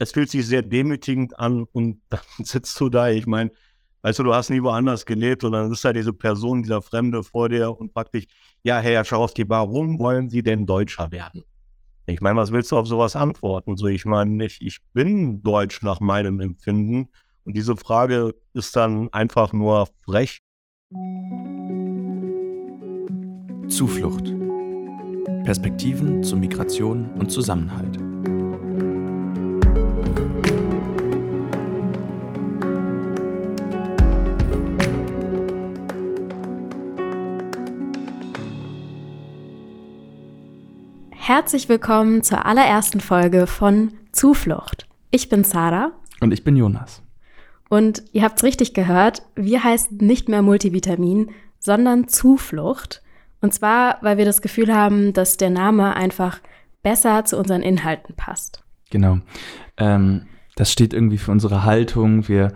es fühlt sich sehr demütigend an und dann sitzt du da. Ich meine, weißt du, du hast nie woanders gelebt und dann ist da diese Person, dieser Fremde vor dir und fragt dich, ja, Herr Scharowski, warum wollen Sie denn Deutscher werden? Ich meine, was willst du auf sowas antworten? So, ich meine, ich, ich bin deutsch nach meinem Empfinden und diese Frage ist dann einfach nur frech. Zuflucht. Perspektiven zu Migration und Zusammenhalt. Herzlich willkommen zur allerersten Folge von Zuflucht. Ich bin Sarah. Und ich bin Jonas. Und ihr habt es richtig gehört, wir heißen nicht mehr Multivitamin, sondern Zuflucht. Und zwar, weil wir das Gefühl haben, dass der Name einfach besser zu unseren Inhalten passt. Genau. Ähm, das steht irgendwie für unsere Haltung. Wir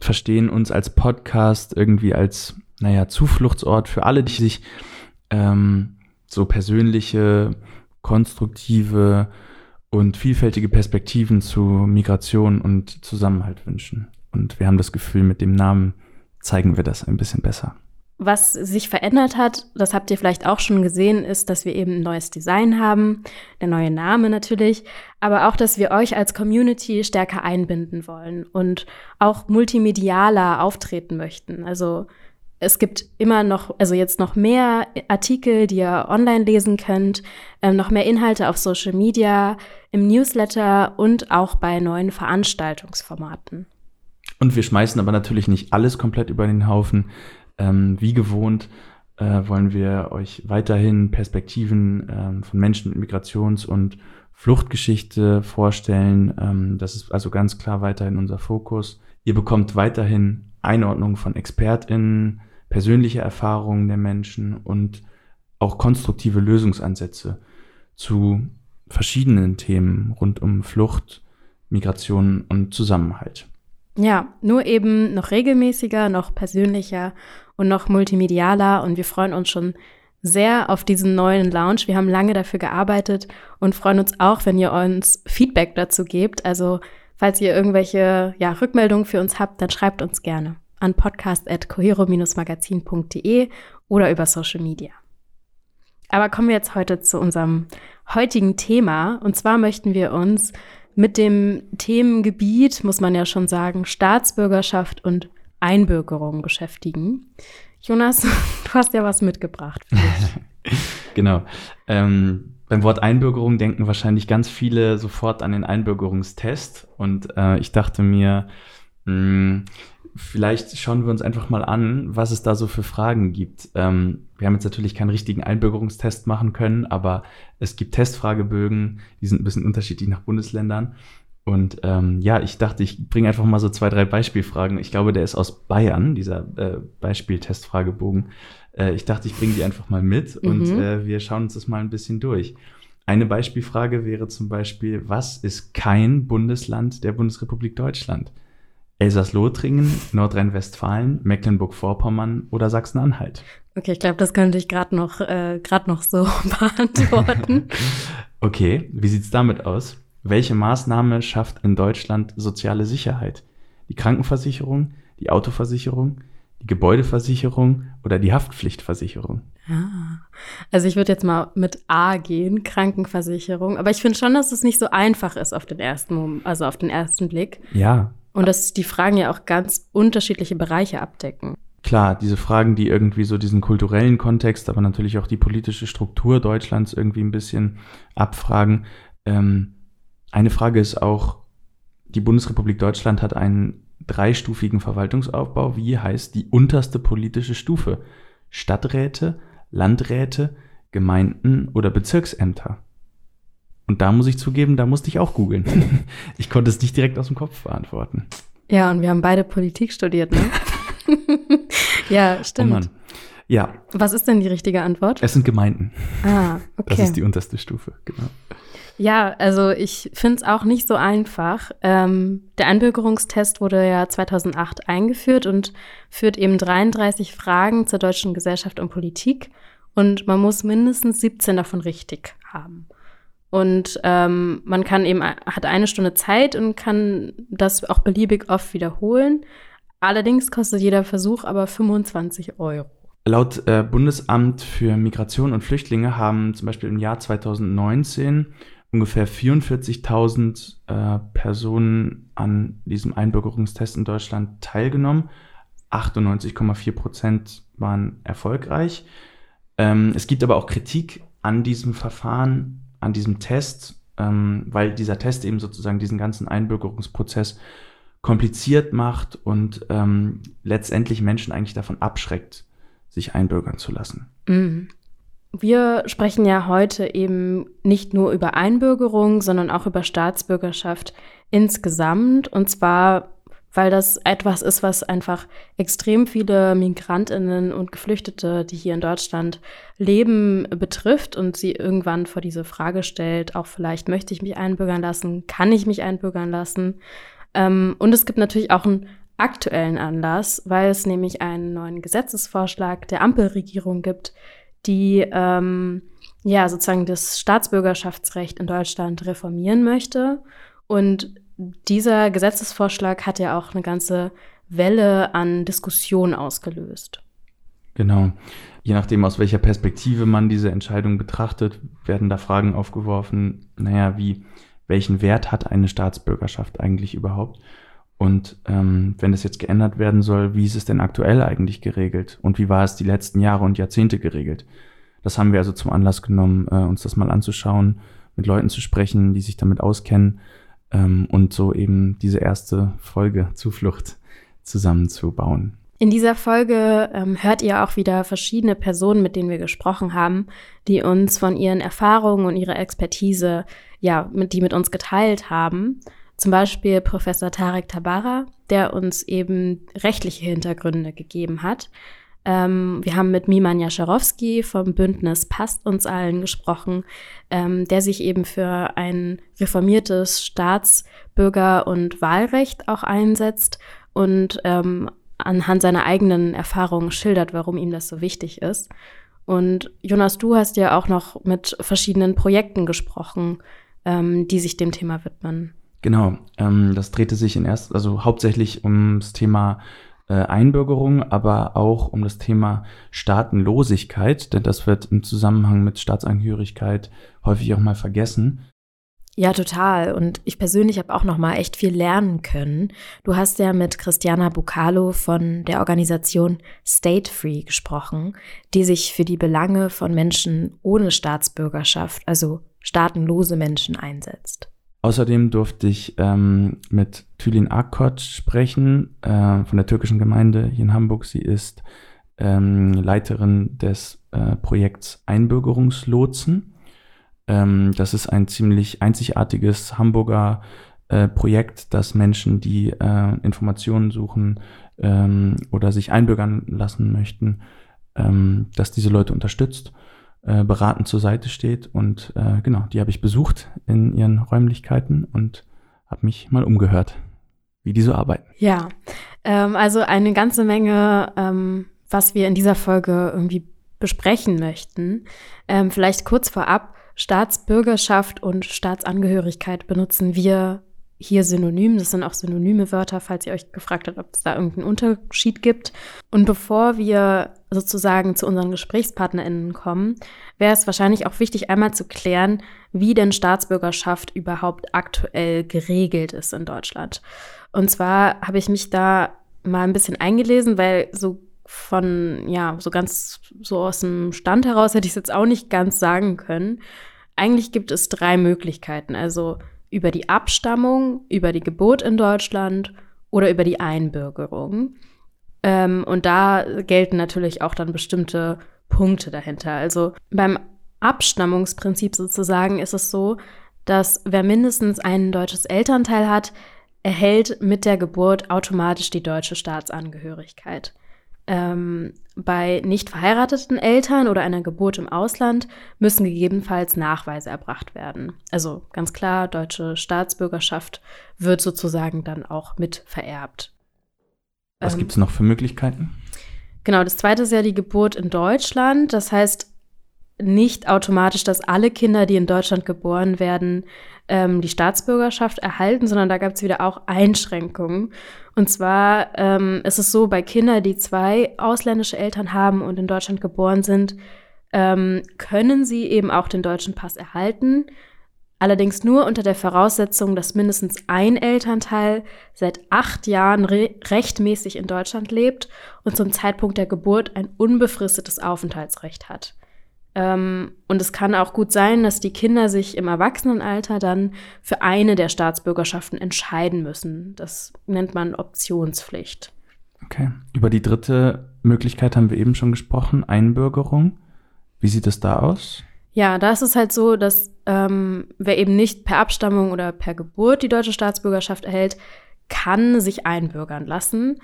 verstehen uns als Podcast irgendwie als, naja, Zufluchtsort für alle, die sich ähm, so persönliche konstruktive und vielfältige Perspektiven zu Migration und Zusammenhalt wünschen. Und wir haben das Gefühl, mit dem Namen zeigen wir das ein bisschen besser. Was sich verändert hat, das habt ihr vielleicht auch schon gesehen, ist, dass wir eben ein neues Design haben, der neue Name natürlich, aber auch, dass wir euch als Community stärker einbinden wollen und auch multimedialer auftreten möchten. Also es gibt immer noch, also jetzt noch mehr Artikel, die ihr online lesen könnt, ähm, noch mehr Inhalte auf Social Media, im Newsletter und auch bei neuen Veranstaltungsformaten. Und wir schmeißen aber natürlich nicht alles komplett über den Haufen. Ähm, wie gewohnt äh, wollen wir euch weiterhin Perspektiven ähm, von Menschen mit Migrations- und Fluchtgeschichte vorstellen. Ähm, das ist also ganz klar weiterhin unser Fokus. Ihr bekommt weiterhin Einordnung von ExpertInnen, persönliche Erfahrungen der Menschen und auch konstruktive Lösungsansätze zu verschiedenen Themen rund um Flucht, Migration und Zusammenhalt. Ja, nur eben noch regelmäßiger, noch persönlicher und noch multimedialer und wir freuen uns schon sehr auf diesen neuen Lounge. Wir haben lange dafür gearbeitet und freuen uns auch, wenn ihr uns Feedback dazu gebt. Also falls ihr irgendwelche ja, Rückmeldungen für uns habt, dann schreibt uns gerne an podcast.cohero-magazin.de oder über Social Media. Aber kommen wir jetzt heute zu unserem heutigen Thema. Und zwar möchten wir uns mit dem Themengebiet, muss man ja schon sagen, Staatsbürgerschaft und Einbürgerung beschäftigen. Jonas, du hast ja was mitgebracht. genau. Ähm, beim Wort Einbürgerung denken wahrscheinlich ganz viele sofort an den Einbürgerungstest. Und äh, ich dachte mir, mh, hm, vielleicht schauen wir uns einfach mal an, was es da so für Fragen gibt. Ähm, wir haben jetzt natürlich keinen richtigen Einbürgerungstest machen können, aber es gibt Testfragebögen, die sind ein bisschen unterschiedlich nach Bundesländern. Und ähm, ja, ich dachte, ich bringe einfach mal so zwei, drei Beispielfragen. Ich glaube, der ist aus Bayern, dieser äh, Beispiel-Testfragebogen. Äh, ich dachte, ich bringe die einfach mal mit mhm. und äh, wir schauen uns das mal ein bisschen durch. Eine Beispielfrage wäre zum Beispiel, was ist kein Bundesland der Bundesrepublik Deutschland? Elsass-Lothringen, Nordrhein-Westfalen, Mecklenburg-Vorpommern oder Sachsen-Anhalt? Okay, ich glaube, das könnte ich gerade noch, äh, noch so beantworten. okay, wie sieht's damit aus? Welche Maßnahme schafft in Deutschland soziale Sicherheit? Die Krankenversicherung, die Autoversicherung, die Gebäudeversicherung oder die Haftpflichtversicherung? Ah, also ich würde jetzt mal mit A gehen, Krankenversicherung. Aber ich finde schon, dass es nicht so einfach ist auf den ersten, also auf den ersten Blick. Ja, und dass die Fragen ja auch ganz unterschiedliche Bereiche abdecken. Klar, diese Fragen, die irgendwie so diesen kulturellen Kontext, aber natürlich auch die politische Struktur Deutschlands irgendwie ein bisschen abfragen. Ähm, eine Frage ist auch, die Bundesrepublik Deutschland hat einen dreistufigen Verwaltungsaufbau. Wie heißt die unterste politische Stufe? Stadträte, Landräte, Gemeinden oder Bezirksämter? Und da muss ich zugeben, da musste ich auch googeln. ich konnte es nicht direkt aus dem Kopf beantworten. Ja, und wir haben beide Politik studiert, ne? ja, stimmt. Oh. Ja. Was ist denn die richtige Antwort? Es sind Gemeinden. Ah, okay. Das ist die unterste Stufe, genau. Ja, also ich finde es auch nicht so einfach. Ähm, der Einbürgerungstest wurde ja 2008 eingeführt und führt eben 33 Fragen zur deutschen Gesellschaft und Politik. Und man muss mindestens 17 davon richtig haben. Und ähm, man kann eben, hat eine Stunde Zeit und kann das auch beliebig oft wiederholen. Allerdings kostet jeder Versuch aber 25 Euro. Laut äh, Bundesamt für Migration und Flüchtlinge haben zum Beispiel im Jahr 2019 ungefähr 44.000 äh, Personen an diesem Einbürgerungstest in Deutschland teilgenommen. 98,4 Prozent waren erfolgreich. Ähm, es gibt aber auch Kritik an diesem Verfahren, an diesem Test, ähm, weil dieser Test eben sozusagen diesen ganzen Einbürgerungsprozess kompliziert macht und ähm, letztendlich Menschen eigentlich davon abschreckt, sich einbürgern zu lassen. Mhm. Wir sprechen ja heute eben nicht nur über Einbürgerung, sondern auch über Staatsbürgerschaft insgesamt. Und zwar, weil das etwas ist, was einfach extrem viele Migrantinnen und Geflüchtete, die hier in Deutschland leben, betrifft und sie irgendwann vor diese Frage stellt, auch vielleicht möchte ich mich einbürgern lassen, kann ich mich einbürgern lassen. Ähm, und es gibt natürlich auch einen aktuellen Anlass, weil es nämlich einen neuen Gesetzesvorschlag der Ampelregierung gibt, die ähm, ja sozusagen das Staatsbürgerschaftsrecht in Deutschland reformieren möchte. Und dieser Gesetzesvorschlag hat ja auch eine ganze Welle an Diskussion ausgelöst. Genau. Je nachdem, aus welcher Perspektive man diese Entscheidung betrachtet, werden da Fragen aufgeworfen, naja, wie, welchen Wert hat eine Staatsbürgerschaft eigentlich überhaupt? Und ähm, wenn das jetzt geändert werden soll, wie ist es denn aktuell eigentlich geregelt? Und wie war es die letzten Jahre und Jahrzehnte geregelt? Das haben wir also zum Anlass genommen, äh, uns das mal anzuschauen, mit Leuten zu sprechen, die sich damit auskennen ähm, und so eben diese erste Folge Zuflucht zusammenzubauen. In dieser Folge ähm, hört ihr auch wieder verschiedene Personen, mit denen wir gesprochen haben, die uns von ihren Erfahrungen und ihrer Expertise, ja, mit, die mit uns geteilt haben. Zum Beispiel Professor Tarek Tabara, der uns eben rechtliche Hintergründe gegeben hat. Ähm, wir haben mit Miman Jascharowski vom Bündnis Passt uns allen gesprochen, ähm, der sich eben für ein reformiertes Staatsbürger- und Wahlrecht auch einsetzt und ähm, anhand seiner eigenen Erfahrungen schildert, warum ihm das so wichtig ist. Und Jonas, du hast ja auch noch mit verschiedenen Projekten gesprochen, ähm, die sich dem Thema widmen. Genau, ähm, das drehte sich in erst, also hauptsächlich ums Thema äh, Einbürgerung, aber auch um das Thema Staatenlosigkeit, denn das wird im Zusammenhang mit Staatsangehörigkeit häufig auch mal vergessen. Ja, total. Und ich persönlich habe auch noch mal echt viel lernen können. Du hast ja mit Christiana Bucalo von der Organisation State Free gesprochen, die sich für die Belange von Menschen ohne Staatsbürgerschaft, also staatenlose Menschen einsetzt. Außerdem durfte ich ähm, mit Tülin Akkot sprechen äh, von der türkischen Gemeinde hier in Hamburg. Sie ist ähm, Leiterin des äh, Projekts Einbürgerungslotsen. Ähm, das ist ein ziemlich einzigartiges Hamburger äh, Projekt, das Menschen, die äh, Informationen suchen ähm, oder sich einbürgern lassen möchten, ähm, dass diese Leute unterstützt äh, beratend zur Seite steht. Und äh, genau, die habe ich besucht in ihren Räumlichkeiten und habe mich mal umgehört, wie die so arbeiten. Ja, ähm, also eine ganze Menge, ähm, was wir in dieser Folge irgendwie besprechen möchten. Ähm, vielleicht kurz vorab, Staatsbürgerschaft und Staatsangehörigkeit benutzen wir hier synonym. Das sind auch synonyme Wörter, falls ihr euch gefragt habt, ob es da irgendeinen Unterschied gibt. Und bevor wir sozusagen zu unseren GesprächspartnerInnen kommen, wäre es wahrscheinlich auch wichtig, einmal zu klären, wie denn Staatsbürgerschaft überhaupt aktuell geregelt ist in Deutschland. Und zwar habe ich mich da mal ein bisschen eingelesen, weil so von, ja, so ganz so aus dem Stand heraus hätte ich es jetzt auch nicht ganz sagen können. Eigentlich gibt es drei Möglichkeiten. Also über die Abstammung, über die Geburt in Deutschland oder über die Einbürgerung. Ähm, und da gelten natürlich auch dann bestimmte Punkte dahinter. Also beim Abstammungsprinzip sozusagen ist es so, dass wer mindestens ein deutsches Elternteil hat, erhält mit der Geburt automatisch die deutsche Staatsangehörigkeit. Ähm, bei nicht verheirateten Eltern oder einer Geburt im Ausland müssen gegebenenfalls Nachweise erbracht werden. Also ganz klar, deutsche Staatsbürgerschaft wird sozusagen dann auch mit vererbt. Was ähm, gibt es noch für Möglichkeiten? Genau, das zweite ist ja die Geburt in Deutschland. Das heißt, nicht automatisch, dass alle Kinder, die in Deutschland geboren werden, ähm, die Staatsbürgerschaft erhalten, sondern da gab es wieder auch Einschränkungen. Und zwar ähm, ist es so, bei Kindern, die zwei ausländische Eltern haben und in Deutschland geboren sind, ähm, können sie eben auch den deutschen Pass erhalten. Allerdings nur unter der Voraussetzung, dass mindestens ein Elternteil seit acht Jahren re rechtmäßig in Deutschland lebt und zum Zeitpunkt der Geburt ein unbefristetes Aufenthaltsrecht hat. Ähm, und es kann auch gut sein, dass die Kinder sich im Erwachsenenalter dann für eine der Staatsbürgerschaften entscheiden müssen. Das nennt man Optionspflicht. Okay. Über die dritte Möglichkeit haben wir eben schon gesprochen, Einbürgerung. Wie sieht es da aus? Ja, da ist es halt so, dass ähm, wer eben nicht per Abstammung oder per Geburt die deutsche Staatsbürgerschaft erhält, kann sich einbürgern lassen.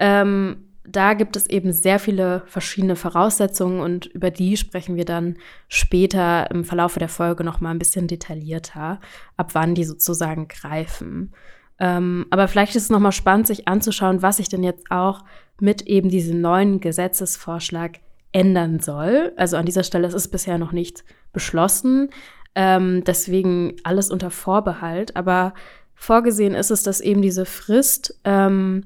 Ähm, da gibt es eben sehr viele verschiedene Voraussetzungen und über die sprechen wir dann später im Verlauf der Folge noch mal ein bisschen detaillierter, ab wann die sozusagen greifen. Ähm, aber vielleicht ist es noch mal spannend, sich anzuschauen, was sich denn jetzt auch mit eben diesem neuen Gesetzesvorschlag ändern soll. Also an dieser Stelle ist es bisher noch nicht beschlossen, ähm, deswegen alles unter Vorbehalt. Aber vorgesehen ist es, dass eben diese Frist ähm,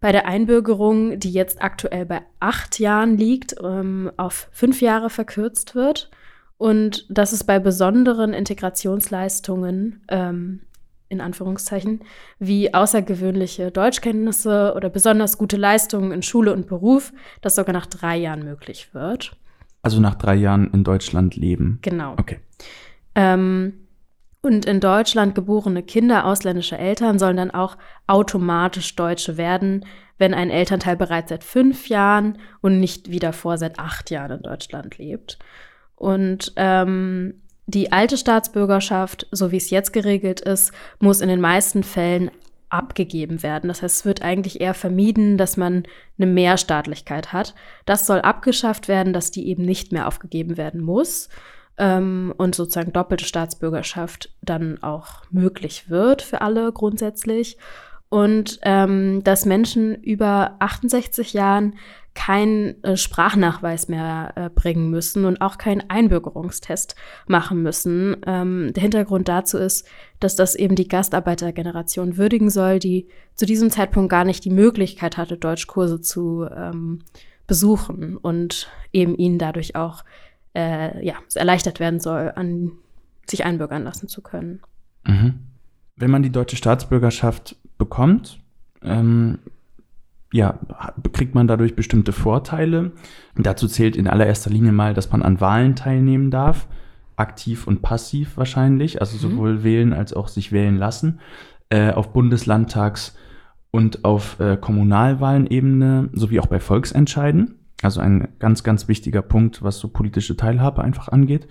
bei der Einbürgerung, die jetzt aktuell bei acht Jahren liegt, ähm, auf fünf Jahre verkürzt wird und dass es bei besonderen Integrationsleistungen, ähm, in Anführungszeichen, wie außergewöhnliche Deutschkenntnisse oder besonders gute Leistungen in Schule und Beruf, das sogar nach drei Jahren möglich wird. Also nach drei Jahren in Deutschland leben. Genau. Okay. Ähm, und in Deutschland geborene Kinder ausländischer Eltern sollen dann auch automatisch Deutsche werden, wenn ein Elternteil bereits seit fünf Jahren und nicht wie davor seit acht Jahren in Deutschland lebt. Und ähm, die alte Staatsbürgerschaft, so wie es jetzt geregelt ist, muss in den meisten Fällen abgegeben werden. Das heißt, es wird eigentlich eher vermieden, dass man eine Mehrstaatlichkeit hat. Das soll abgeschafft werden, dass die eben nicht mehr aufgegeben werden muss ähm, und sozusagen doppelte Staatsbürgerschaft dann auch möglich wird für alle grundsätzlich. Und ähm, dass Menschen über 68 Jahren keinen äh, Sprachnachweis mehr äh, bringen müssen und auch keinen Einbürgerungstest machen müssen. Ähm, der Hintergrund dazu ist, dass das eben die Gastarbeitergeneration würdigen soll, die zu diesem Zeitpunkt gar nicht die Möglichkeit hatte, Deutschkurse zu ähm, besuchen und eben ihnen dadurch auch äh, ja, erleichtert werden soll, an sich einbürgern lassen zu können. Mhm. Wenn man die deutsche Staatsbürgerschaft bekommt, ähm, ja, kriegt man dadurch bestimmte Vorteile. Dazu zählt in allererster Linie mal, dass man an Wahlen teilnehmen darf, aktiv und passiv wahrscheinlich, also mhm. sowohl wählen als auch sich wählen lassen, äh, auf Bundeslandtags- und auf äh, Kommunalwahlenebene sowie auch bei Volksentscheiden. Also ein ganz, ganz wichtiger Punkt, was so politische Teilhabe einfach angeht.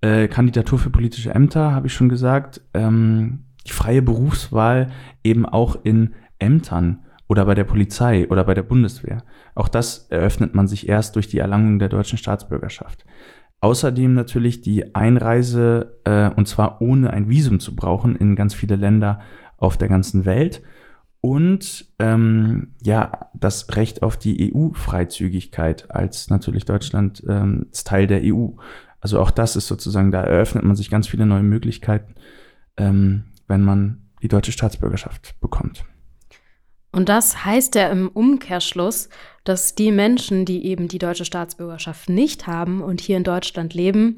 Äh, Kandidatur für politische Ämter, habe ich schon gesagt. Ähm, die freie Berufswahl eben auch in Ämtern oder bei der Polizei oder bei der Bundeswehr. Auch das eröffnet man sich erst durch die Erlangung der deutschen Staatsbürgerschaft. Außerdem natürlich die Einreise, äh, und zwar ohne ein Visum zu brauchen, in ganz viele Länder auf der ganzen Welt und ähm, ja, das Recht auf die EU-Freizügigkeit als natürlich Deutschland ähm, Teil der EU. Also auch das ist sozusagen, da eröffnet man sich ganz viele neue Möglichkeiten, ähm, wenn man die deutsche Staatsbürgerschaft bekommt. Und das heißt ja im Umkehrschluss, dass die Menschen, die eben die deutsche Staatsbürgerschaft nicht haben und hier in Deutschland leben,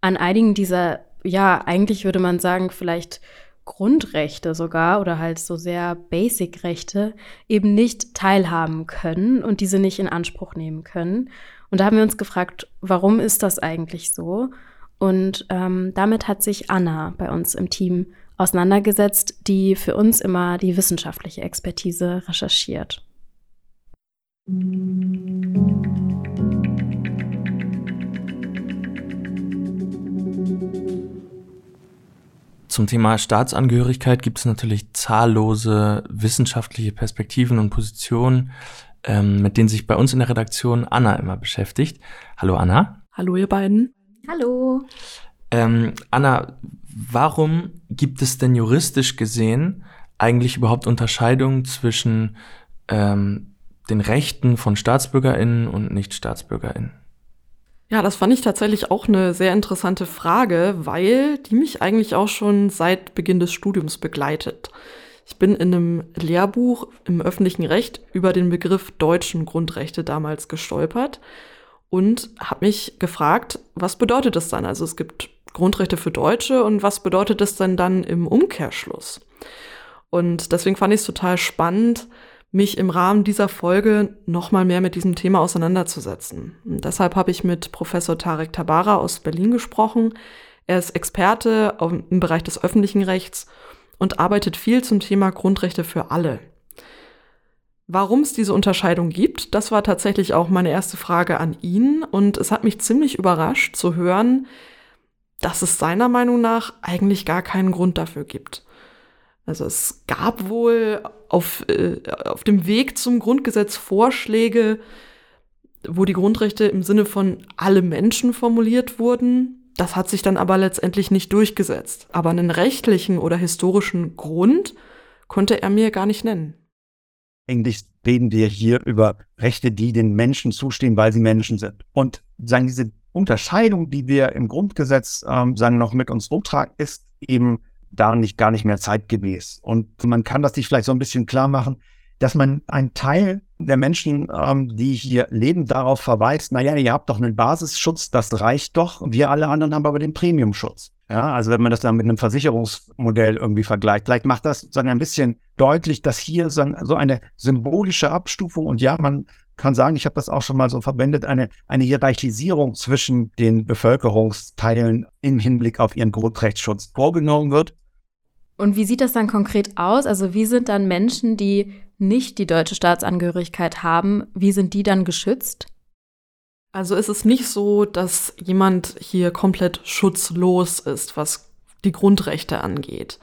an einigen dieser, ja, eigentlich würde man sagen, vielleicht Grundrechte sogar oder halt so sehr Basic-Rechte eben nicht teilhaben können und diese nicht in Anspruch nehmen können. Und da haben wir uns gefragt, warum ist das eigentlich so? Und ähm, damit hat sich Anna bei uns im Team auseinandergesetzt, die für uns immer die wissenschaftliche Expertise recherchiert. Zum Thema Staatsangehörigkeit gibt es natürlich zahllose wissenschaftliche Perspektiven und Positionen, ähm, mit denen sich bei uns in der Redaktion Anna immer beschäftigt. Hallo Anna. Hallo ihr beiden. Hallo. Ähm, Anna, warum gibt es denn juristisch gesehen eigentlich überhaupt Unterscheidungen zwischen ähm, den Rechten von Staatsbürgerinnen und Nicht-Staatsbürgerinnen? Ja, das fand ich tatsächlich auch eine sehr interessante Frage, weil die mich eigentlich auch schon seit Beginn des Studiums begleitet. Ich bin in einem Lehrbuch im öffentlichen Recht über den Begriff deutschen Grundrechte damals gestolpert und habe mich gefragt, was bedeutet das dann? Also es gibt Grundrechte für Deutsche und was bedeutet das denn dann im Umkehrschluss? Und deswegen fand ich es total spannend, mich im Rahmen dieser Folge nochmal mehr mit diesem Thema auseinanderzusetzen. Und deshalb habe ich mit Professor Tarek Tabara aus Berlin gesprochen. Er ist Experte im Bereich des öffentlichen Rechts und arbeitet viel zum Thema Grundrechte für alle. Warum es diese Unterscheidung gibt, das war tatsächlich auch meine erste Frage an ihn und es hat mich ziemlich überrascht zu hören, dass es seiner Meinung nach eigentlich gar keinen Grund dafür gibt. Also es gab wohl auf, äh, auf dem Weg zum Grundgesetz Vorschläge, wo die Grundrechte im Sinne von alle Menschen formuliert wurden. Das hat sich dann aber letztendlich nicht durchgesetzt. Aber einen rechtlichen oder historischen Grund konnte er mir gar nicht nennen. Eigentlich reden wir hier über Rechte, die den Menschen zustehen, weil sie Menschen sind. Und sagen diese Unterscheidung, die wir im Grundgesetz ähm, sagen noch mit uns rumtragen, ist eben da nicht gar nicht mehr zeitgemäß. Und man kann das sich vielleicht so ein bisschen klar machen, dass man einen Teil der Menschen, ähm, die hier leben, darauf verweist, naja, ihr habt doch einen Basisschutz, das reicht doch. Wir alle anderen haben aber den Premiumschutz. Ja, also wenn man das dann mit einem Versicherungsmodell irgendwie vergleicht, vielleicht macht das so ein bisschen deutlich, dass hier so, eine symbolische Abstufung und ja, man kann sagen, ich habe das auch schon mal so verwendet, eine, eine Hierarchisierung zwischen den Bevölkerungsteilen im Hinblick auf ihren Grundrechtsschutz vorgenommen wird. Und wie sieht das dann konkret aus? Also wie sind dann Menschen, die nicht die deutsche Staatsangehörigkeit haben, wie sind die dann geschützt? Also ist es nicht so, dass jemand hier komplett schutzlos ist, was die Grundrechte angeht.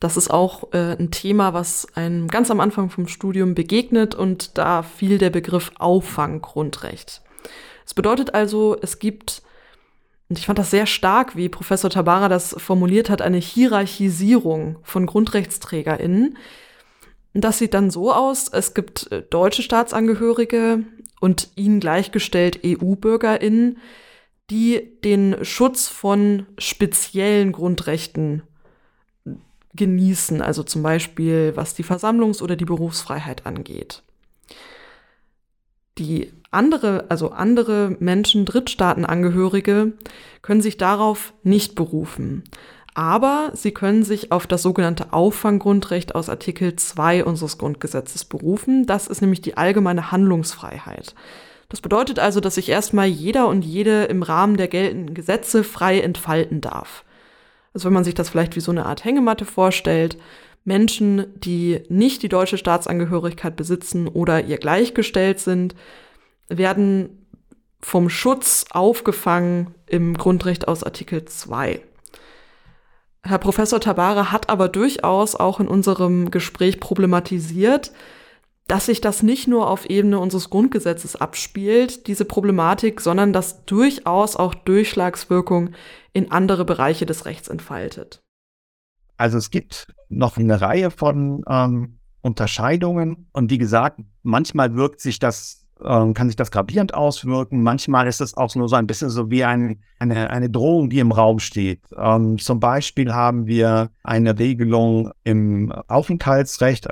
Das ist auch äh, ein Thema, was einem ganz am Anfang vom Studium begegnet und da fiel der Begriff Auffanggrundrecht. Es bedeutet also, es gibt, und ich fand das sehr stark, wie Professor Tabara das formuliert hat, eine Hierarchisierung von GrundrechtsträgerInnen. Das sieht dann so aus, es gibt äh, deutsche Staatsangehörige und ihnen gleichgestellt EU-BürgerInnen, die den Schutz von speziellen Grundrechten genießen, also zum Beispiel was die Versammlungs- oder die Berufsfreiheit angeht. Die andere, also andere Menschen, Drittstaatenangehörige, können sich darauf nicht berufen. Aber sie können sich auf das sogenannte Auffanggrundrecht aus Artikel 2 unseres Grundgesetzes berufen. Das ist nämlich die allgemeine Handlungsfreiheit. Das bedeutet also, dass sich erstmal jeder und jede im Rahmen der geltenden Gesetze frei entfalten darf. Also wenn man sich das vielleicht wie so eine Art Hängematte vorstellt, Menschen, die nicht die deutsche Staatsangehörigkeit besitzen oder ihr gleichgestellt sind, werden vom Schutz aufgefangen im Grundrecht aus Artikel 2. Herr Professor Tabara hat aber durchaus auch in unserem Gespräch problematisiert, dass sich das nicht nur auf Ebene unseres Grundgesetzes abspielt, diese Problematik, sondern dass durchaus auch Durchschlagswirkung in andere Bereiche des Rechts entfaltet. Also es gibt noch eine Reihe von ähm, Unterscheidungen und wie gesagt, manchmal wirkt sich das, ähm, kann sich das gravierend auswirken, manchmal ist es auch nur so ein bisschen so wie ein, eine, eine Drohung, die im Raum steht. Ähm, zum Beispiel haben wir eine Regelung im Aufenthaltsrecht,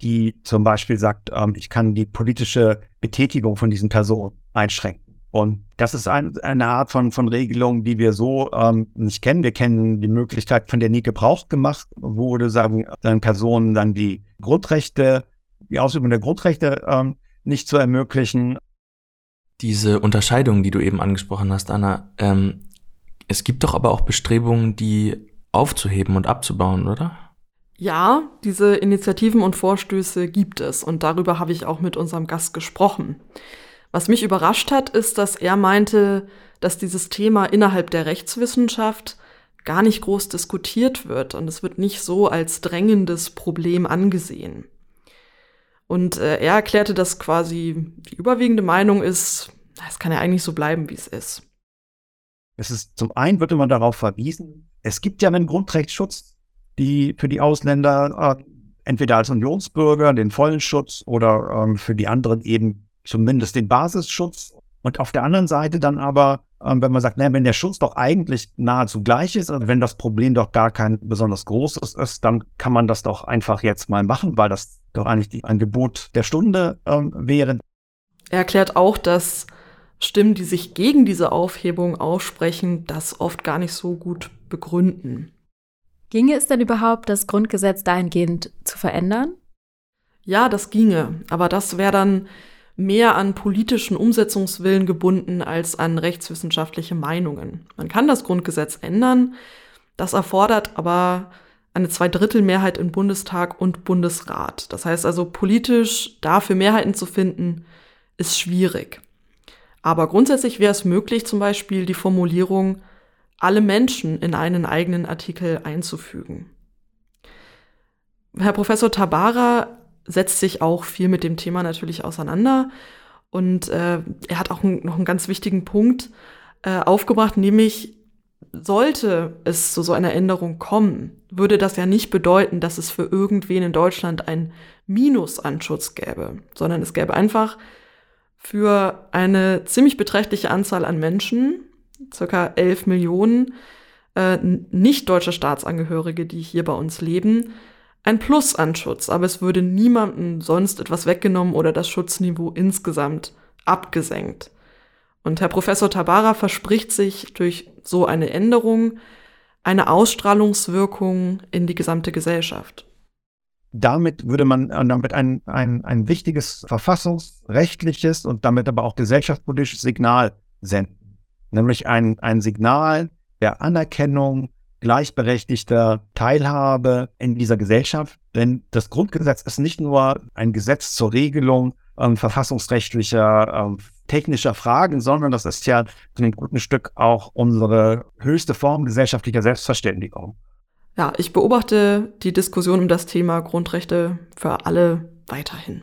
die zum Beispiel sagt, ähm, ich kann die politische Betätigung von diesen Personen einschränken. Und das ist ein, eine Art von, von Regelung, die wir so ähm, nicht kennen. Wir kennen die Möglichkeit, von der nie Gebrauch gemacht wurde, sagen dann Personen dann die Grundrechte, die Ausübung der Grundrechte ähm, nicht zu ermöglichen. Diese Unterscheidung, die du eben angesprochen hast, Anna, ähm, es gibt doch aber auch Bestrebungen, die aufzuheben und abzubauen, oder? Ja, diese Initiativen und Vorstöße gibt es und darüber habe ich auch mit unserem Gast gesprochen. Was mich überrascht hat, ist, dass er meinte, dass dieses Thema innerhalb der Rechtswissenschaft gar nicht groß diskutiert wird und es wird nicht so als drängendes Problem angesehen. Und äh, er erklärte, dass quasi die überwiegende Meinung ist, es kann ja eigentlich so bleiben, wie es ist. Es ist zum einen wird immer darauf verwiesen, es gibt ja einen Grundrechtsschutz, die für die Ausländer äh, entweder als Unionsbürger den vollen Schutz oder ähm, für die anderen eben zumindest den Basisschutz. Und auf der anderen Seite dann aber, ähm, wenn man sagt, naja, wenn der Schutz doch eigentlich nahezu gleich ist und wenn das Problem doch gar kein besonders großes ist, dann kann man das doch einfach jetzt mal machen, weil das doch eigentlich die, ein Gebot der Stunde ähm, wäre. Er erklärt auch, dass Stimmen, die sich gegen diese Aufhebung aussprechen, das oft gar nicht so gut begründen. Ginge es denn überhaupt, das Grundgesetz dahingehend zu verändern? Ja, das ginge, aber das wäre dann mehr an politischen Umsetzungswillen gebunden als an rechtswissenschaftliche Meinungen. Man kann das Grundgesetz ändern, das erfordert aber eine Zweidrittelmehrheit im Bundestag und Bundesrat. Das heißt also, politisch dafür Mehrheiten zu finden, ist schwierig. Aber grundsätzlich wäre es möglich, zum Beispiel die Formulierung alle Menschen in einen eigenen Artikel einzufügen. Herr Professor Tabara setzt sich auch viel mit dem Thema natürlich auseinander und äh, er hat auch noch einen ganz wichtigen Punkt äh, aufgebracht, nämlich sollte es zu so einer Änderung kommen, würde das ja nicht bedeuten, dass es für irgendwen in Deutschland ein Minus an Schutz gäbe, sondern es gäbe einfach für eine ziemlich beträchtliche Anzahl an Menschen, circa 11 Millionen äh, nicht deutsche Staatsangehörige, die hier bei uns leben, ein Plus an Schutz, aber es würde niemandem sonst etwas weggenommen oder das Schutzniveau insgesamt abgesenkt. Und Herr Professor Tabara verspricht sich durch so eine Änderung eine Ausstrahlungswirkung in die gesamte Gesellschaft. Damit würde man äh, damit ein, ein, ein wichtiges verfassungsrechtliches und damit aber auch gesellschaftspolitisches Signal senden. Nämlich ein, ein Signal der Anerkennung gleichberechtigter Teilhabe in dieser Gesellschaft. Denn das Grundgesetz ist nicht nur ein Gesetz zur Regelung ähm, verfassungsrechtlicher, ähm, technischer Fragen, sondern das ist ja zu einem guten Stück auch unsere höchste Form gesellschaftlicher Selbstverständigung. Ja, ich beobachte die Diskussion um das Thema Grundrechte für alle weiterhin.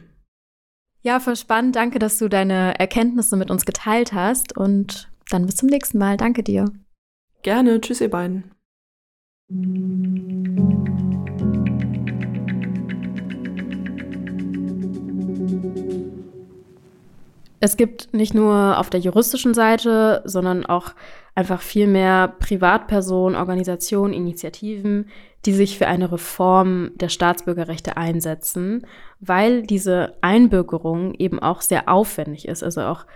Ja, voll spannend. Danke, dass du deine Erkenntnisse mit uns geteilt hast. Und dann bis zum nächsten Mal. Danke dir. Gerne. Tschüss, ihr beiden. Es gibt nicht nur auf der juristischen Seite, sondern auch einfach viel mehr Privatpersonen, Organisationen, Initiativen, die sich für eine Reform der Staatsbürgerrechte einsetzen, weil diese Einbürgerung eben auch sehr aufwendig ist. Also auch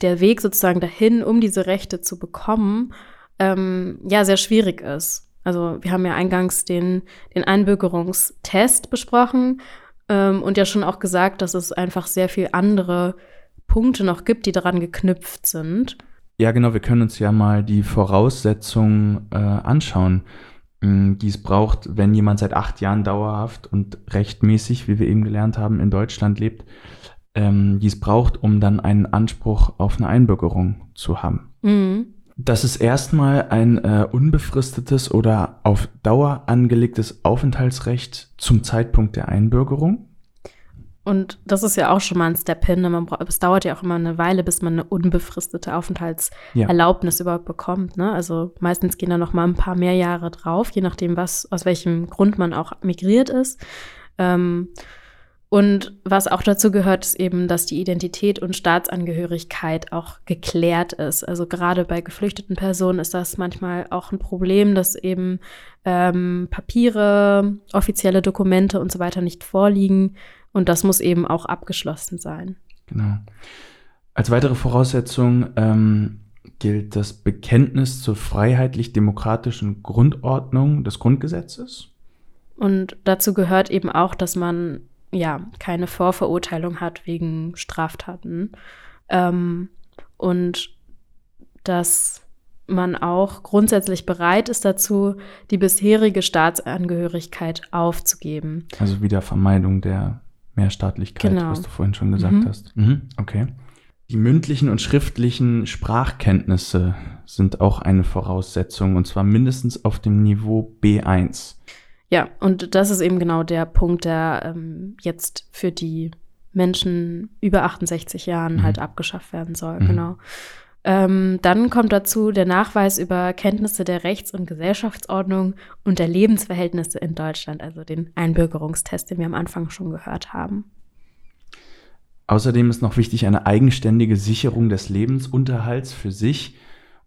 der Weg sozusagen dahin, um diese Rechte zu bekommen, ähm, ja, sehr schwierig ist. Also wir haben ja eingangs den, den Einbürgerungstest besprochen ähm, und ja schon auch gesagt, dass es einfach sehr viele andere Punkte noch gibt, die daran geknüpft sind. Ja, genau, wir können uns ja mal die Voraussetzungen äh, anschauen, mh, die es braucht, wenn jemand seit acht Jahren dauerhaft und rechtmäßig, wie wir eben gelernt haben, in Deutschland lebt, ähm, die es braucht, um dann einen Anspruch auf eine Einbürgerung zu haben. Mhm. Das ist erstmal ein äh, unbefristetes oder auf Dauer angelegtes Aufenthaltsrecht zum Zeitpunkt der Einbürgerung. Und das ist ja auch schon mal ein Step hin. Ne? Man es dauert ja auch immer eine Weile, bis man eine unbefristete Aufenthaltserlaubnis ja. überhaupt bekommt. Ne? Also meistens gehen da noch mal ein paar mehr Jahre drauf, je nachdem, was aus welchem Grund man auch migriert ist. Ähm, und was auch dazu gehört, ist eben, dass die Identität und Staatsangehörigkeit auch geklärt ist. Also gerade bei geflüchteten Personen ist das manchmal auch ein Problem, dass eben ähm, Papiere, offizielle Dokumente und so weiter nicht vorliegen. Und das muss eben auch abgeschlossen sein. Genau. Als weitere Voraussetzung ähm, gilt das Bekenntnis zur freiheitlich-demokratischen Grundordnung des Grundgesetzes. Und dazu gehört eben auch, dass man ja, keine Vorverurteilung hat wegen Straftaten. Ähm, und dass man auch grundsätzlich bereit ist dazu, die bisherige Staatsangehörigkeit aufzugeben. Also wieder Vermeidung der Mehrstaatlichkeit, genau. was du vorhin schon gesagt mhm. hast. Mhm, okay. Die mündlichen und schriftlichen Sprachkenntnisse sind auch eine Voraussetzung, und zwar mindestens auf dem Niveau B1. Ja, und das ist eben genau der Punkt, der ähm, jetzt für die Menschen über 68 Jahren mhm. halt abgeschafft werden soll. Mhm. Genau. Ähm, dann kommt dazu der Nachweis über Kenntnisse der Rechts- und Gesellschaftsordnung und der Lebensverhältnisse in Deutschland, also den Einbürgerungstest, den wir am Anfang schon gehört haben. Außerdem ist noch wichtig eine eigenständige Sicherung des Lebensunterhalts für sich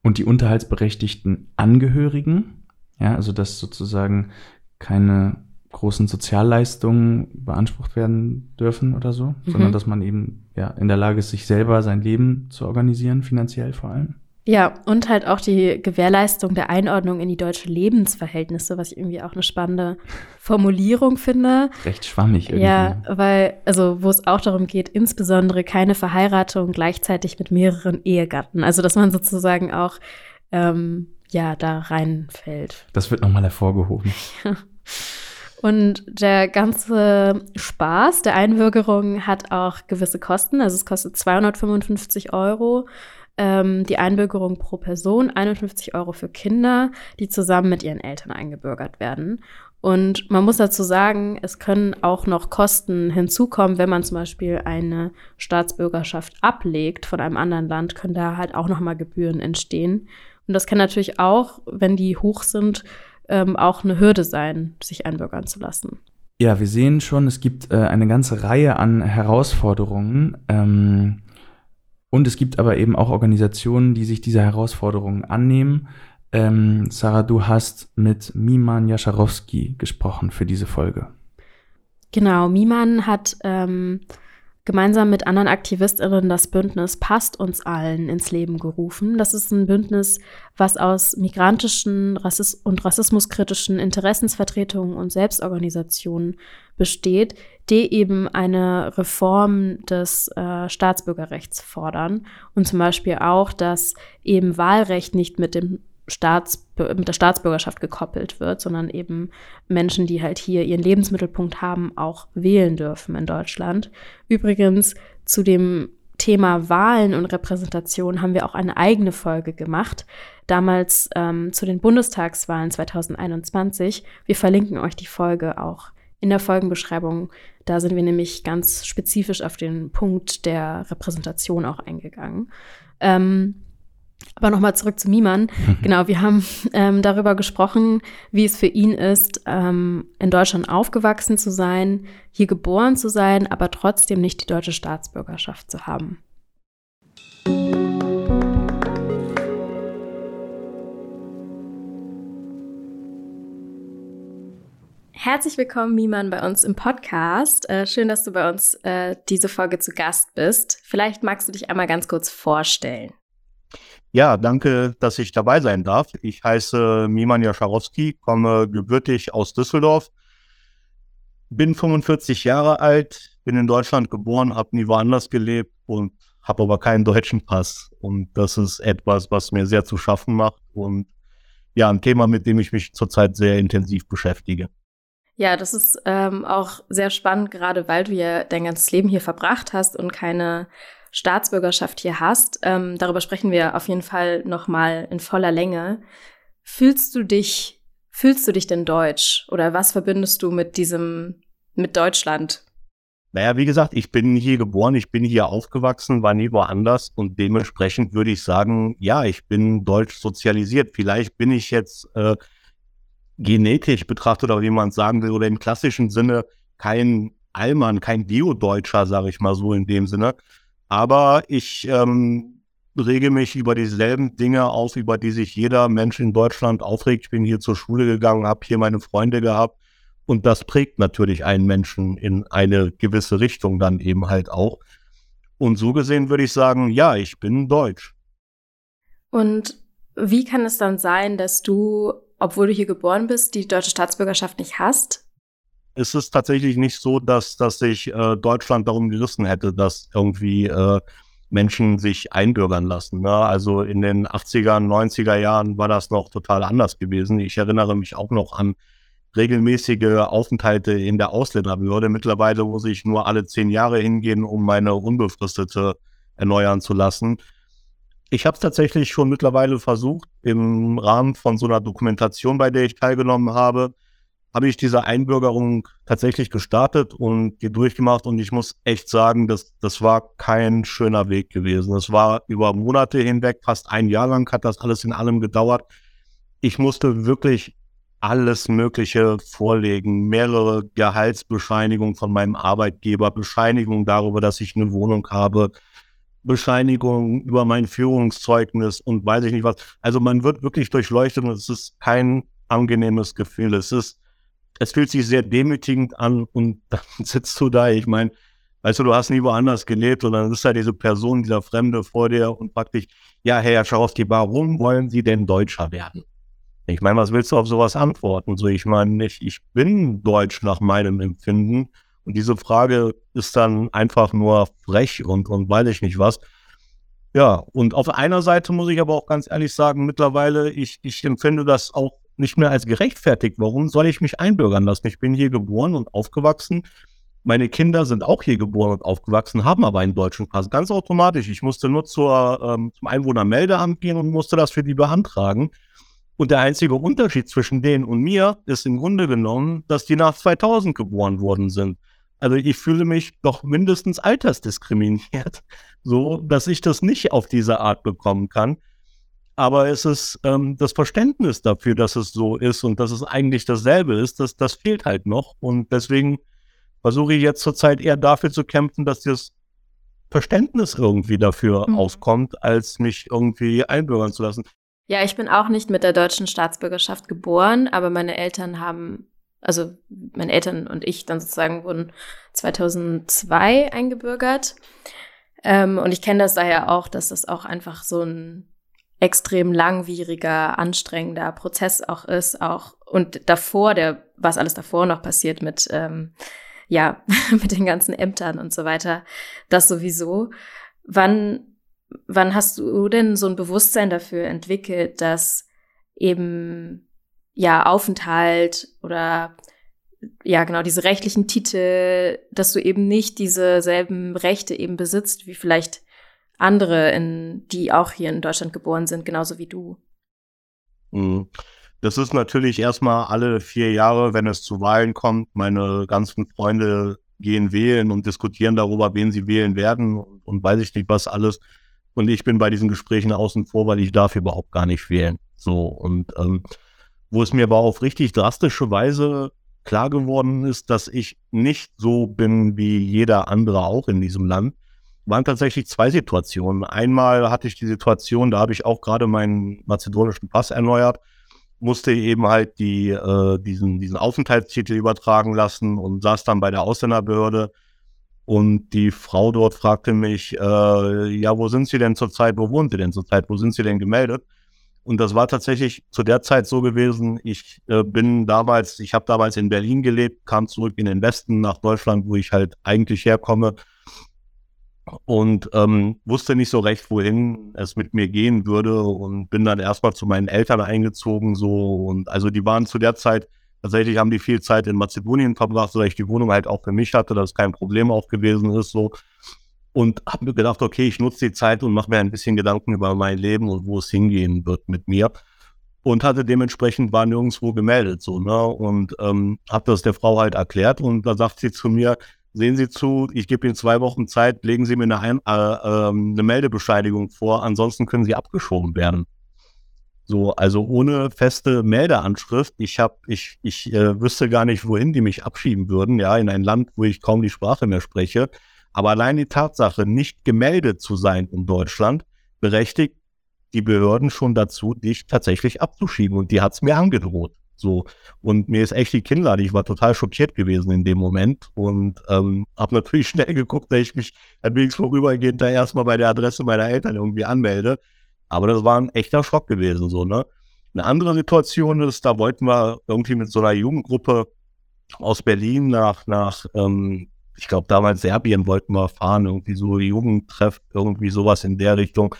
und die unterhaltsberechtigten Angehörigen. Ja, also dass sozusagen keine großen Sozialleistungen beansprucht werden dürfen oder so, mhm. sondern dass man eben ja in der Lage ist, sich selber sein Leben zu organisieren, finanziell vor allem. Ja, und halt auch die Gewährleistung der Einordnung in die deutsche Lebensverhältnisse, was ich irgendwie auch eine spannende Formulierung finde. Recht schwammig irgendwie. Ja, weil, also wo es auch darum geht, insbesondere keine Verheiratung gleichzeitig mit mehreren Ehegatten. Also dass man sozusagen auch ähm, ja da reinfällt. Das wird nochmal hervorgehoben. Ja. Und der ganze Spaß der Einbürgerung hat auch gewisse Kosten. Also es kostet 255 Euro ähm, die Einbürgerung pro Person, 51 Euro für Kinder, die zusammen mit ihren Eltern eingebürgert werden. Und man muss dazu sagen, es können auch noch Kosten hinzukommen, wenn man zum Beispiel eine Staatsbürgerschaft ablegt von einem anderen Land, können da halt auch nochmal Gebühren entstehen. Und das kann natürlich auch, wenn die hoch sind, ähm, auch eine Hürde sein, sich einbürgern zu lassen. Ja, wir sehen schon, es gibt äh, eine ganze Reihe an Herausforderungen. Ähm, und es gibt aber eben auch Organisationen, die sich dieser Herausforderungen annehmen. Ähm, Sarah, du hast mit Miman Jascharowski gesprochen für diese Folge. Genau, Miman hat ähm, gemeinsam mit anderen AktivistInnen das Bündnis Passt uns allen ins Leben gerufen. Das ist ein Bündnis, was aus migrantischen Rassist und rassismuskritischen Interessensvertretungen und Selbstorganisationen besteht, die eben eine Reform des äh, Staatsbürgerrechts fordern und zum Beispiel auch, dass eben Wahlrecht nicht mit dem Staats, mit der Staatsbürgerschaft gekoppelt wird, sondern eben Menschen, die halt hier ihren Lebensmittelpunkt haben, auch wählen dürfen in Deutschland. Übrigens zu dem Thema Wahlen und Repräsentation haben wir auch eine eigene Folge gemacht, damals ähm, zu den Bundestagswahlen 2021. Wir verlinken euch die Folge auch in der Folgenbeschreibung. Da sind wir nämlich ganz spezifisch auf den Punkt der Repräsentation auch eingegangen. Ähm, aber nochmal zurück zu Miman. genau, wir haben ähm, darüber gesprochen, wie es für ihn ist, ähm, in Deutschland aufgewachsen zu sein, hier geboren zu sein, aber trotzdem nicht die deutsche Staatsbürgerschaft zu haben. Herzlich willkommen, Miman, bei uns im Podcast. Äh, schön, dass du bei uns äh, diese Folge zu Gast bist. Vielleicht magst du dich einmal ganz kurz vorstellen. Ja, danke, dass ich dabei sein darf. Ich heiße Miman Jascharowski, komme gebürtig aus Düsseldorf, bin 45 Jahre alt, bin in Deutschland geboren, habe nie woanders gelebt und habe aber keinen deutschen Pass. Und das ist etwas, was mir sehr zu schaffen macht und ja, ein Thema, mit dem ich mich zurzeit sehr intensiv beschäftige. Ja, das ist ähm, auch sehr spannend, gerade weil du ja dein ganzes Leben hier verbracht hast und keine Staatsbürgerschaft hier hast. Ähm, darüber sprechen wir auf jeden Fall nochmal in voller Länge. Fühlst du dich, fühlst du dich denn deutsch? Oder was verbindest du mit diesem, mit Deutschland? Naja, wie gesagt, ich bin hier geboren, ich bin hier aufgewachsen, war nie woanders und dementsprechend würde ich sagen, ja, ich bin deutsch sozialisiert. Vielleicht bin ich jetzt äh, genetisch betrachtet oder wie man es sagen will, oder im klassischen Sinne kein Allmann, kein Bio-Deutscher, sage ich mal so in dem Sinne, aber ich ähm, rege mich über dieselben Dinge auf, über die sich jeder Mensch in Deutschland aufregt. Ich bin hier zur Schule gegangen, habe hier meine Freunde gehabt. Und das prägt natürlich einen Menschen in eine gewisse Richtung dann eben halt auch. Und so gesehen würde ich sagen, ja, ich bin deutsch. Und wie kann es dann sein, dass du, obwohl du hier geboren bist, die deutsche Staatsbürgerschaft nicht hast? Ist es tatsächlich nicht so, dass, dass sich äh, Deutschland darum gerissen hätte, dass irgendwie äh, Menschen sich einbürgern lassen. Ne? Also in den 80er, 90er Jahren war das noch total anders gewesen. Ich erinnere mich auch noch an regelmäßige Aufenthalte in der Ausländerbehörde. Mittlerweile muss ich nur alle zehn Jahre hingehen, um meine unbefristete erneuern zu lassen. Ich habe es tatsächlich schon mittlerweile versucht, im Rahmen von so einer Dokumentation, bei der ich teilgenommen habe, habe ich diese Einbürgerung tatsächlich gestartet und die durchgemacht und ich muss echt sagen, das, das war kein schöner Weg gewesen. Es war über Monate hinweg, fast ein Jahr lang hat das alles in allem gedauert. Ich musste wirklich alles Mögliche vorlegen, mehrere Gehaltsbescheinigungen von meinem Arbeitgeber, Bescheinigungen darüber, dass ich eine Wohnung habe, Bescheinigungen über mein Führungszeugnis und weiß ich nicht was. Also man wird wirklich durchleuchtet und es ist kein angenehmes Gefühl. Es ist, es fühlt sich sehr demütigend an und dann sitzt du da. Ich meine, weißt du, du hast nie woanders gelebt und dann ist da diese Person, dieser Fremde vor dir und fragt dich, ja, Herr Scharowski, warum wollen Sie denn Deutscher werden? Ich meine, was willst du auf sowas antworten? So, ich meine, ich, ich bin Deutsch nach meinem Empfinden und diese Frage ist dann einfach nur frech und, und weiß ich nicht was. Ja, und auf einer Seite muss ich aber auch ganz ehrlich sagen, mittlerweile, ich, ich empfinde das auch nicht mehr als gerechtfertigt. Warum soll ich mich einbürgern lassen? Ich bin hier geboren und aufgewachsen. Meine Kinder sind auch hier geboren und aufgewachsen, haben aber einen deutschen Pass. Ganz automatisch. Ich musste nur zur, ähm, zum Einwohnermeldeamt gehen und musste das für die beantragen. Und der einzige Unterschied zwischen denen und mir ist im Grunde genommen, dass die nach 2000 geboren worden sind. Also ich fühle mich doch mindestens altersdiskriminiert, so dass ich das nicht auf diese Art bekommen kann. Aber es ist ähm, das Verständnis dafür, dass es so ist und dass es eigentlich dasselbe ist, das, das fehlt halt noch. Und deswegen versuche ich jetzt zurzeit eher dafür zu kämpfen, dass das Verständnis irgendwie dafür mhm. aufkommt, als mich irgendwie einbürgern zu lassen. Ja, ich bin auch nicht mit der deutschen Staatsbürgerschaft geboren, aber meine Eltern haben also meine Eltern und ich dann sozusagen wurden 2002 eingebürgert. Ähm, und ich kenne das daher auch, dass das auch einfach so ein extrem langwieriger, anstrengender Prozess auch ist, auch und davor, der, was alles davor noch passiert mit, ähm, ja, mit den ganzen Ämtern und so weiter, das sowieso. Wann, wann hast du denn so ein Bewusstsein dafür entwickelt, dass eben ja, Aufenthalt oder ja, genau, diese rechtlichen Titel, dass du eben nicht dieselben Rechte eben besitzt, wie vielleicht andere, in, die auch hier in Deutschland geboren sind, genauso wie du. Mhm. Das ist natürlich erstmal alle vier Jahre, wenn es zu Wahlen kommt. Meine ganzen Freunde gehen wählen und diskutieren darüber, wen sie wählen werden und, weiß ich nicht was alles. Und ich bin bei diesen Gesprächen außen vor, weil ich darf überhaupt gar nicht wählen. So und ähm, wo es mir aber auf richtig drastische Weise klar geworden ist, dass ich nicht so bin wie jeder andere auch in diesem Land, waren tatsächlich zwei Situationen. Einmal hatte ich die Situation, da habe ich auch gerade meinen mazedonischen Pass erneuert, musste eben halt die, äh, diesen, diesen Aufenthaltstitel übertragen lassen und saß dann bei der Ausländerbehörde. Und die Frau dort fragte mich, äh, ja, wo sind Sie denn zurzeit, wo wohnen Sie denn zurzeit, wo sind Sie denn gemeldet? Und das war tatsächlich zu der Zeit so gewesen. Ich äh, bin damals, ich habe damals in Berlin gelebt, kam zurück in den Westen nach Deutschland, wo ich halt eigentlich herkomme und ähm, wusste nicht so recht, wohin es mit mir gehen würde und bin dann erstmal zu meinen Eltern eingezogen so und also die waren zu der Zeit tatsächlich haben die viel Zeit in Mazedonien verbracht, so dass ich die Wohnung halt auch für mich hatte, dass kein Problem auch gewesen ist so und habe mir gedacht, okay, ich nutze die Zeit und mache mir ein bisschen Gedanken über mein Leben und wo es hingehen wird mit mir. Und hatte dementsprechend war nirgendwo gemeldet so, ne? Und ähm, habe das der Frau halt erklärt und da sagt sie zu mir, sehen Sie zu, ich gebe Ihnen zwei Wochen Zeit, legen Sie mir eine, ein, äh, äh, eine Meldebescheinigung vor, ansonsten können Sie abgeschoben werden. So, also ohne feste Meldeanschrift. Ich habe, ich, ich äh, wüsste gar nicht, wohin die mich abschieben würden, ja, in ein Land, wo ich kaum die Sprache mehr spreche. Aber allein die Tatsache, nicht gemeldet zu sein in Deutschland, berechtigt die Behörden schon dazu, dich tatsächlich abzuschieben. Und die hat es mir angedroht. So. Und mir ist echt die Kinnlade. Ich war total schockiert gewesen in dem Moment und ähm, habe natürlich schnell geguckt, dass ich mich wenig vorübergehend da erstmal bei der Adresse meiner Eltern irgendwie anmelde. Aber das war ein echter Schock gewesen, so, ne? Eine andere Situation ist, da wollten wir irgendwie mit so einer Jugendgruppe aus Berlin nach, nach ähm, ich glaube, damals Serbien wollten wir fahren, irgendwie so Jugendtreff, irgendwie sowas in der Richtung.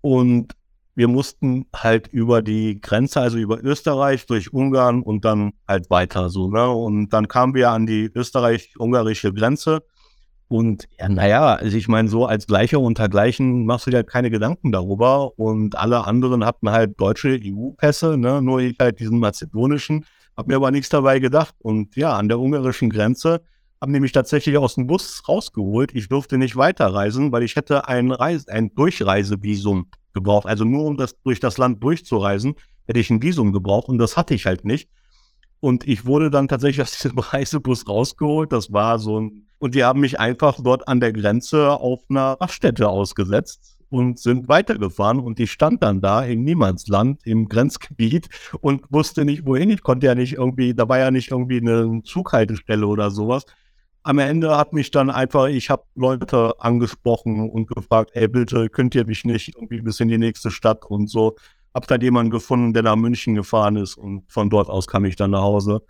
Und wir mussten halt über die Grenze, also über Österreich, durch Ungarn und dann halt weiter so, ne? Und dann kamen wir an die österreich-ungarische Grenze. Und ja, naja, also ich meine, so als Gleicher unter Gleichen machst du dir halt keine Gedanken darüber. Und alle anderen hatten halt deutsche EU-Pässe, ne? Nur ich halt diesen mazedonischen. Hab mir aber nichts dabei gedacht. Und ja, an der ungarischen Grenze haben nämlich tatsächlich aus dem Bus rausgeholt. Ich durfte nicht weiterreisen, weil ich hätte ein, Reise, ein Durchreisevisum gebraucht. Also nur um das durch das Land durchzureisen, hätte ich ein Visum gebraucht und das hatte ich halt nicht. Und ich wurde dann tatsächlich aus diesem Reisebus rausgeholt. Das war so ein, und die haben mich einfach dort an der Grenze auf einer Raststätte ausgesetzt und sind weitergefahren und ich stand dann da im Niemandsland, im Grenzgebiet und wusste nicht wohin. Ich konnte ja nicht irgendwie, da war ja nicht irgendwie eine Zughaltestelle oder sowas. Am Ende hat mich dann einfach, ich habe Leute angesprochen und gefragt, ey, bitte könnt ihr mich nicht irgendwie bis in die nächste Stadt und so habe dann jemanden gefunden, der nach München gefahren ist und von dort aus kam ich dann nach Hause.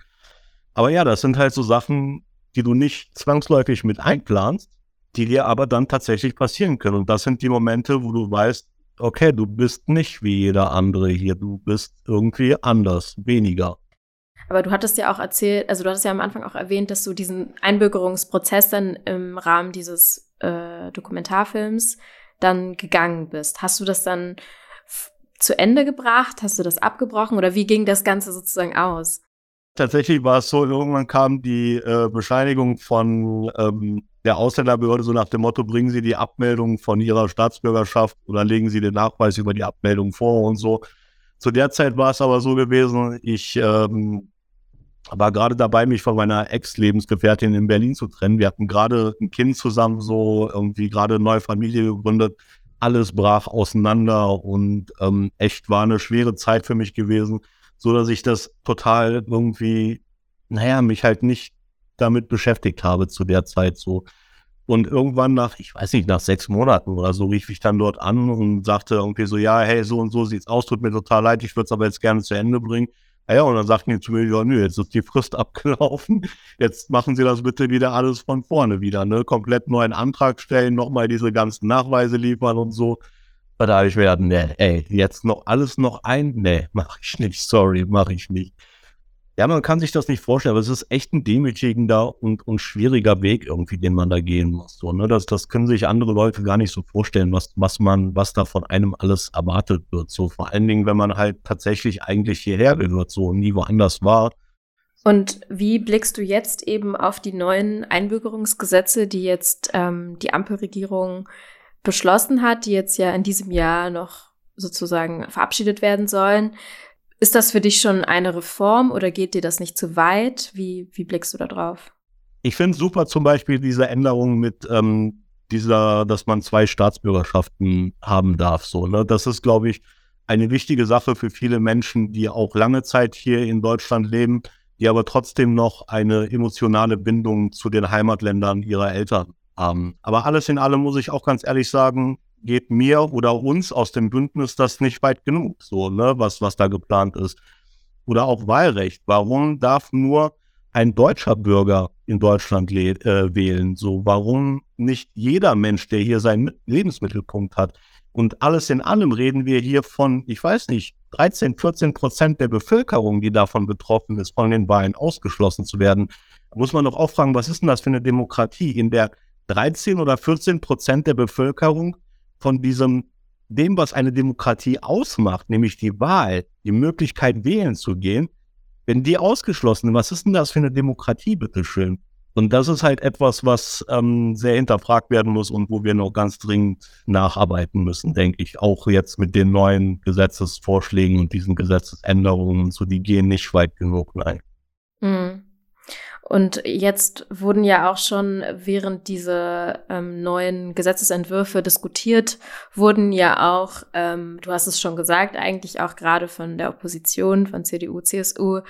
Aber ja, das sind halt so Sachen, die du nicht zwangsläufig mit einplanst, die dir aber dann tatsächlich passieren können. Und das sind die Momente, wo du weißt, okay, du bist nicht wie jeder andere hier, du bist irgendwie anders, weniger. Aber du hattest ja auch erzählt, also du hattest ja am Anfang auch erwähnt, dass du diesen Einbürgerungsprozess dann im Rahmen dieses äh, Dokumentarfilms dann gegangen bist. Hast du das dann zu Ende gebracht? Hast du das abgebrochen oder wie ging das Ganze sozusagen aus? Tatsächlich war es so, irgendwann kam die äh, Bescheinigung von ähm, der Ausländerbehörde so nach dem Motto, bringen Sie die Abmeldung von Ihrer Staatsbürgerschaft oder legen Sie den Nachweis über die Abmeldung vor und so. Zu der Zeit war es aber so gewesen, ich ähm, war gerade dabei, mich von meiner Ex-Lebensgefährtin in Berlin zu trennen. Wir hatten gerade ein Kind zusammen, so irgendwie gerade eine neue Familie gegründet alles brach auseinander und ähm, echt war eine schwere Zeit für mich gewesen, so dass ich das total irgendwie, naja, mich halt nicht damit beschäftigt habe zu der Zeit so. Und irgendwann nach, ich weiß nicht, nach sechs Monaten oder so, rief ich dann dort an und sagte irgendwie so, ja, hey, so und so sieht's aus, tut mir total leid, ich würde es aber jetzt gerne zu Ende bringen. Ja, und dann sagten die zu mir, ja, nö, jetzt ist die Frist abgelaufen. Jetzt machen Sie das bitte wieder alles von vorne wieder, ne? Komplett neuen Antrag stellen, nochmal diese ganzen Nachweise liefern und so. Da habe ich mir gedacht, nee, ey, jetzt noch alles noch ein? Nee, mach ich nicht, sorry, mach ich nicht. Ja, man kann sich das nicht vorstellen, aber es ist echt ein demütigender und, und schwieriger Weg irgendwie, den man da gehen muss. So, ne? das, das können sich andere Leute gar nicht so vorstellen, was, was man, was da von einem alles erwartet wird. So vor allen Dingen, wenn man halt tatsächlich eigentlich hierher gehört, so und nie woanders war. Und wie blickst du jetzt eben auf die neuen Einbürgerungsgesetze, die jetzt ähm, die Ampelregierung beschlossen hat, die jetzt ja in diesem Jahr noch sozusagen verabschiedet werden sollen? Ist das für dich schon eine Reform oder geht dir das nicht zu weit? Wie, wie blickst du da drauf? Ich finde super zum Beispiel diese Änderung mit ähm, dieser, dass man zwei Staatsbürgerschaften haben darf. So, ne? Das ist, glaube ich, eine wichtige Sache für viele Menschen, die auch lange Zeit hier in Deutschland leben, die aber trotzdem noch eine emotionale Bindung zu den Heimatländern ihrer Eltern haben. Aber alles in allem muss ich auch ganz ehrlich sagen, geht mir oder uns aus dem Bündnis das nicht weit genug, so, ne, was, was da geplant ist. Oder auch Wahlrecht. Warum darf nur ein deutscher Bürger in Deutschland äh, wählen? So, warum nicht jeder Mensch, der hier seinen Lebensmittelpunkt hat? Und alles in allem reden wir hier von, ich weiß nicht, 13, 14 Prozent der Bevölkerung, die davon betroffen ist, von den Wahlen ausgeschlossen zu werden. Da muss man doch auch fragen, was ist denn das für eine Demokratie, in der 13 oder 14 Prozent der Bevölkerung von diesem, dem, was eine Demokratie ausmacht, nämlich die Wahl, die Möglichkeit wählen zu gehen, wenn die ausgeschlossen sind, was ist denn das für eine Demokratie, bitteschön? Und das ist halt etwas, was ähm, sehr hinterfragt werden muss und wo wir noch ganz dringend nacharbeiten müssen, denke ich. Auch jetzt mit den neuen Gesetzesvorschlägen und diesen Gesetzesänderungen und so, die gehen nicht weit genug, nein. Mhm. Und jetzt wurden ja auch schon, während diese ähm, neuen Gesetzesentwürfe diskutiert wurden, ja auch, ähm, du hast es schon gesagt, eigentlich auch gerade von der Opposition, von CDU, CSU,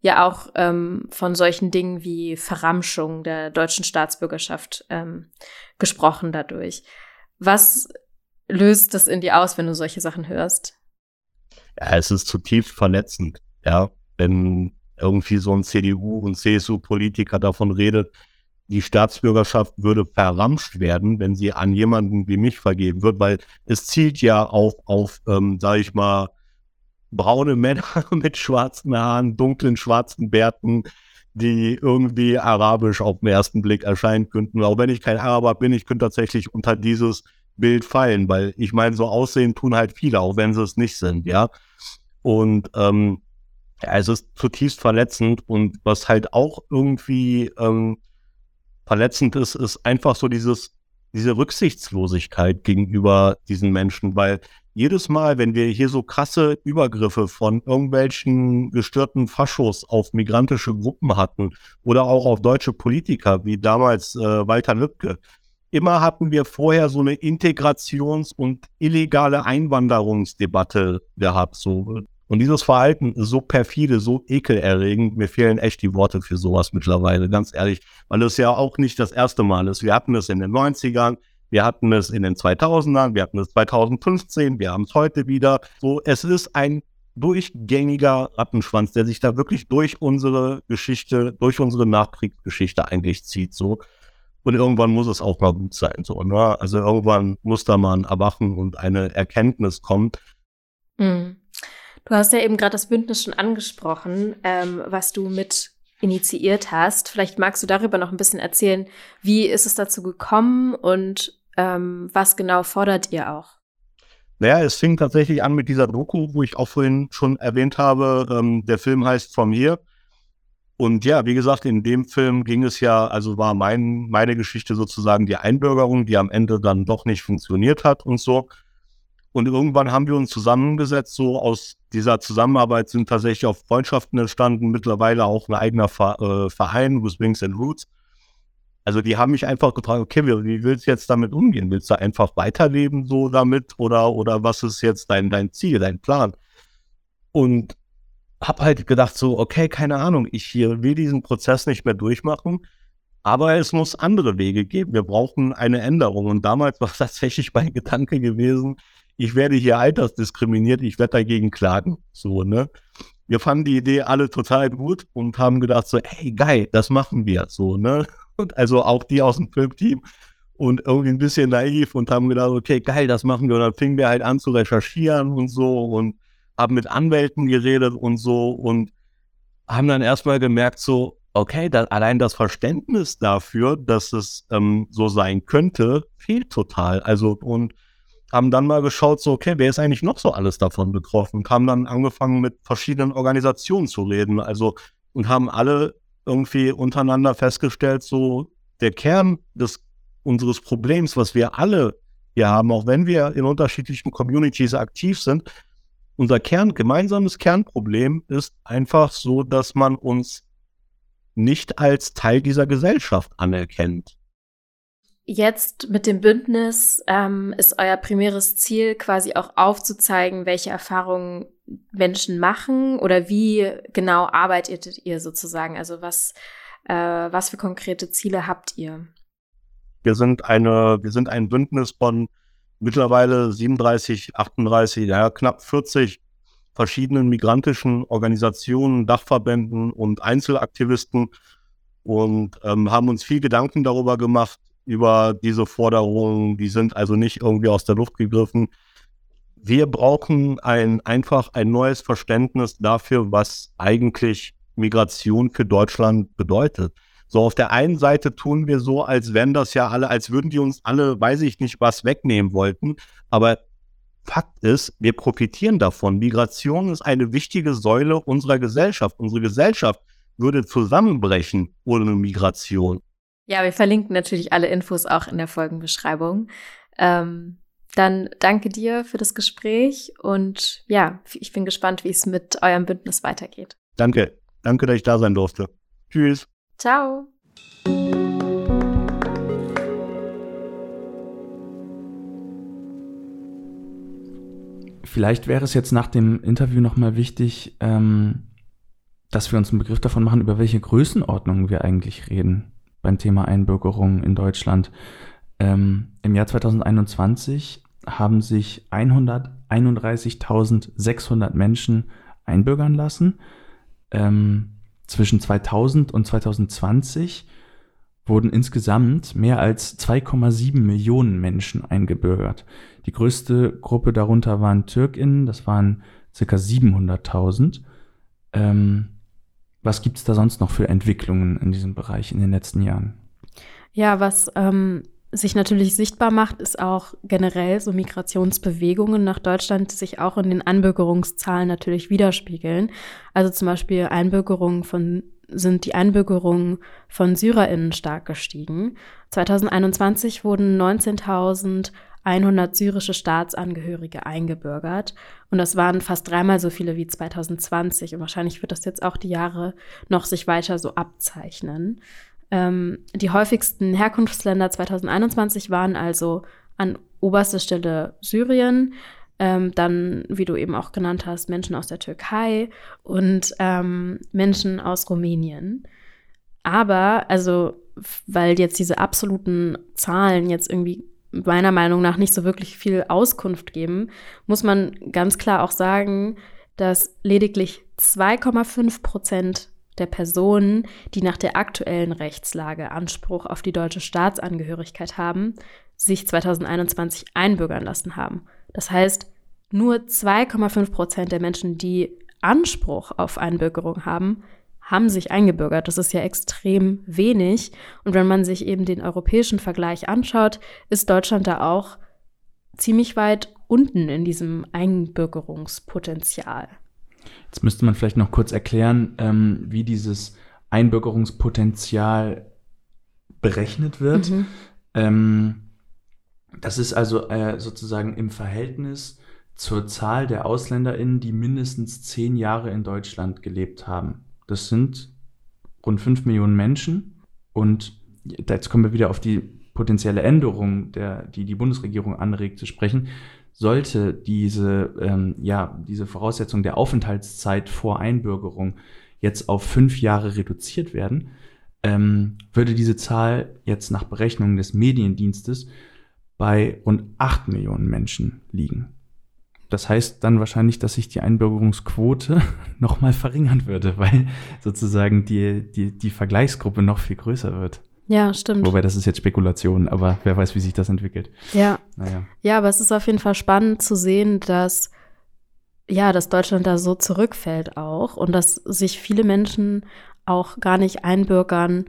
ja auch ähm, von solchen Dingen wie Verramschung der deutschen Staatsbürgerschaft ähm, gesprochen dadurch. Was löst das in dir aus, wenn du solche Sachen hörst? Ja, es ist zutiefst verletzend, ja, wenn irgendwie so ein CDU- und CSU-Politiker davon redet, die Staatsbürgerschaft würde verramscht werden, wenn sie an jemanden wie mich vergeben wird, weil es zielt ja auch auf, ähm, sage ich mal, braune Männer mit schwarzen Haaren, dunklen schwarzen Bärten, die irgendwie arabisch auf den ersten Blick erscheinen könnten. Auch wenn ich kein Araber bin, ich könnte tatsächlich unter dieses Bild fallen, weil ich meine, so aussehen tun halt viele, auch wenn sie es nicht sind, ja. Und ähm, ja, es ist zutiefst verletzend und was halt auch irgendwie ähm, verletzend ist, ist einfach so dieses, diese Rücksichtslosigkeit gegenüber diesen Menschen, weil jedes Mal, wenn wir hier so krasse Übergriffe von irgendwelchen gestörten Faschos auf migrantische Gruppen hatten oder auch auf deutsche Politiker, wie damals äh, Walter Lübcke, immer hatten wir vorher so eine Integrations- und illegale Einwanderungsdebatte gehabt. So. Und dieses Verhalten ist so perfide, so ekelerregend. Mir fehlen echt die Worte für sowas mittlerweile, ganz ehrlich, weil es ja auch nicht das erste Mal ist. Wir hatten es in den 90ern, wir hatten es in den 2000ern, wir hatten es 2015, wir haben es heute wieder. So, es ist ein durchgängiger Rattenschwanz, der sich da wirklich durch unsere Geschichte, durch unsere Nachkriegsgeschichte eigentlich zieht. So. Und irgendwann muss es auch mal gut sein. So, ne? Also irgendwann muss da mal ein Erwachen und eine Erkenntnis kommen. Mhm. Du hast ja eben gerade das Bündnis schon angesprochen, ähm, was du mit initiiert hast. Vielleicht magst du darüber noch ein bisschen erzählen, wie ist es dazu gekommen und ähm, was genau fordert ihr auch? Naja, es fing tatsächlich an mit dieser Doku, wo ich auch vorhin schon erwähnt habe. Ähm, der Film heißt From Here. Und ja, wie gesagt, in dem Film ging es ja, also war mein, meine Geschichte sozusagen die Einbürgerung, die am Ende dann doch nicht funktioniert hat und so. Und irgendwann haben wir uns zusammengesetzt, so aus dieser Zusammenarbeit sind tatsächlich auch Freundschaften entstanden, mittlerweile auch ein eigener äh, Verein, with Wings and Roots. Also die haben mich einfach gefragt, okay, wie, willst du jetzt damit umgehen? Willst du einfach weiterleben so damit oder, oder was ist jetzt dein, dein Ziel, dein Plan? Und habe halt gedacht so, okay, keine Ahnung, ich will diesen Prozess nicht mehr durchmachen, aber es muss andere Wege geben. Wir brauchen eine Änderung. Und damals war tatsächlich mein Gedanke gewesen, ich werde hier altersdiskriminiert, ich werde dagegen klagen. So, ne? Wir fanden die Idee alle total gut und haben gedacht so, hey, geil, das machen wir. So, ne? Und also auch die aus dem Filmteam und irgendwie ein bisschen naiv und haben gedacht, okay, geil, das machen wir. Und dann fingen wir halt an zu recherchieren und so und haben mit Anwälten geredet und so und haben dann erstmal gemerkt, so, okay, da, allein das Verständnis dafür, dass es ähm, so sein könnte, fehlt total. Also, und haben dann mal geschaut, so, okay, wer ist eigentlich noch so alles davon betroffen? Haben dann angefangen, mit verschiedenen Organisationen zu reden. Also, und haben alle irgendwie untereinander festgestellt, so, der Kern des, unseres Problems, was wir alle hier haben, auch wenn wir in unterschiedlichen Communities aktiv sind, unser Kern, gemeinsames Kernproblem ist einfach so, dass man uns nicht als Teil dieser Gesellschaft anerkennt. Jetzt mit dem Bündnis ähm, ist euer primäres Ziel quasi auch aufzuzeigen, welche Erfahrungen Menschen machen oder wie genau arbeitet ihr sozusagen? Also was, äh, was für konkrete Ziele habt ihr? Wir sind eine, wir sind ein Bündnis von mittlerweile 37, 38, ja, knapp 40 verschiedenen migrantischen Organisationen, Dachverbänden und Einzelaktivisten und ähm, haben uns viel Gedanken darüber gemacht, über diese Forderungen. Die sind also nicht irgendwie aus der Luft gegriffen. Wir brauchen ein, einfach ein neues Verständnis dafür, was eigentlich Migration für Deutschland bedeutet. So, auf der einen Seite tun wir so, als wenn das ja alle, als würden die uns alle, weiß ich nicht, was wegnehmen wollten. Aber Fakt ist, wir profitieren davon. Migration ist eine wichtige Säule unserer Gesellschaft. Unsere Gesellschaft würde zusammenbrechen ohne Migration. Ja, wir verlinken natürlich alle Infos auch in der Folgenbeschreibung. Ähm, dann danke dir für das Gespräch und ja, ich bin gespannt, wie es mit eurem Bündnis weitergeht. Danke. Danke, dass ich da sein durfte. Tschüss. Ciao. Vielleicht wäre es jetzt nach dem Interview nochmal wichtig, ähm, dass wir uns einen Begriff davon machen, über welche Größenordnungen wir eigentlich reden beim Thema Einbürgerung in Deutschland. Ähm, Im Jahr 2021 haben sich 131.600 Menschen einbürgern lassen. Ähm, zwischen 2000 und 2020 wurden insgesamt mehr als 2,7 Millionen Menschen eingebürgert. Die größte Gruppe darunter waren TürkInnen, das waren circa 700.000. Ähm, was gibt es da sonst noch für Entwicklungen in diesem Bereich in den letzten Jahren? Ja, was ähm, sich natürlich sichtbar macht, ist auch generell so Migrationsbewegungen nach Deutschland, die sich auch in den Anbürgerungszahlen natürlich widerspiegeln. Also zum Beispiel Einbürgerungen von sind die Einbürgerungen von SyrerInnen stark gestiegen. 2021 wurden 19.000 100 syrische Staatsangehörige eingebürgert. Und das waren fast dreimal so viele wie 2020. Und wahrscheinlich wird das jetzt auch die Jahre noch sich weiter so abzeichnen. Ähm, die häufigsten Herkunftsländer 2021 waren also an oberster Stelle Syrien, ähm, dann, wie du eben auch genannt hast, Menschen aus der Türkei und ähm, Menschen aus Rumänien. Aber, also, weil jetzt diese absoluten Zahlen jetzt irgendwie meiner Meinung nach nicht so wirklich viel Auskunft geben, muss man ganz klar auch sagen, dass lediglich 2,5 Prozent der Personen, die nach der aktuellen Rechtslage Anspruch auf die deutsche Staatsangehörigkeit haben, sich 2021 einbürgern lassen haben. Das heißt, nur 2,5 Prozent der Menschen, die Anspruch auf Einbürgerung haben, haben sich eingebürgert. Das ist ja extrem wenig. Und wenn man sich eben den europäischen Vergleich anschaut, ist Deutschland da auch ziemlich weit unten in diesem Einbürgerungspotenzial. Jetzt müsste man vielleicht noch kurz erklären, ähm, wie dieses Einbürgerungspotenzial berechnet wird. Mhm. Ähm, das ist also äh, sozusagen im Verhältnis zur Zahl der AusländerInnen, die mindestens zehn Jahre in Deutschland gelebt haben. Das sind rund fünf Millionen Menschen. Und jetzt kommen wir wieder auf die potenzielle Änderung, der, die die Bundesregierung anregt, zu sprechen. Sollte diese, ähm, ja, diese Voraussetzung der Aufenthaltszeit vor Einbürgerung jetzt auf fünf Jahre reduziert werden, ähm, würde diese Zahl jetzt nach Berechnungen des Mediendienstes bei rund acht Millionen Menschen liegen. Das heißt dann wahrscheinlich, dass sich die Einbürgerungsquote nochmal verringern würde, weil sozusagen die, die, die Vergleichsgruppe noch viel größer wird. Ja, stimmt. Wobei das ist jetzt Spekulation, aber wer weiß, wie sich das entwickelt. Ja. Naja. Ja, aber es ist auf jeden Fall spannend zu sehen, dass ja, dass Deutschland da so zurückfällt auch und dass sich viele Menschen auch gar nicht einbürgern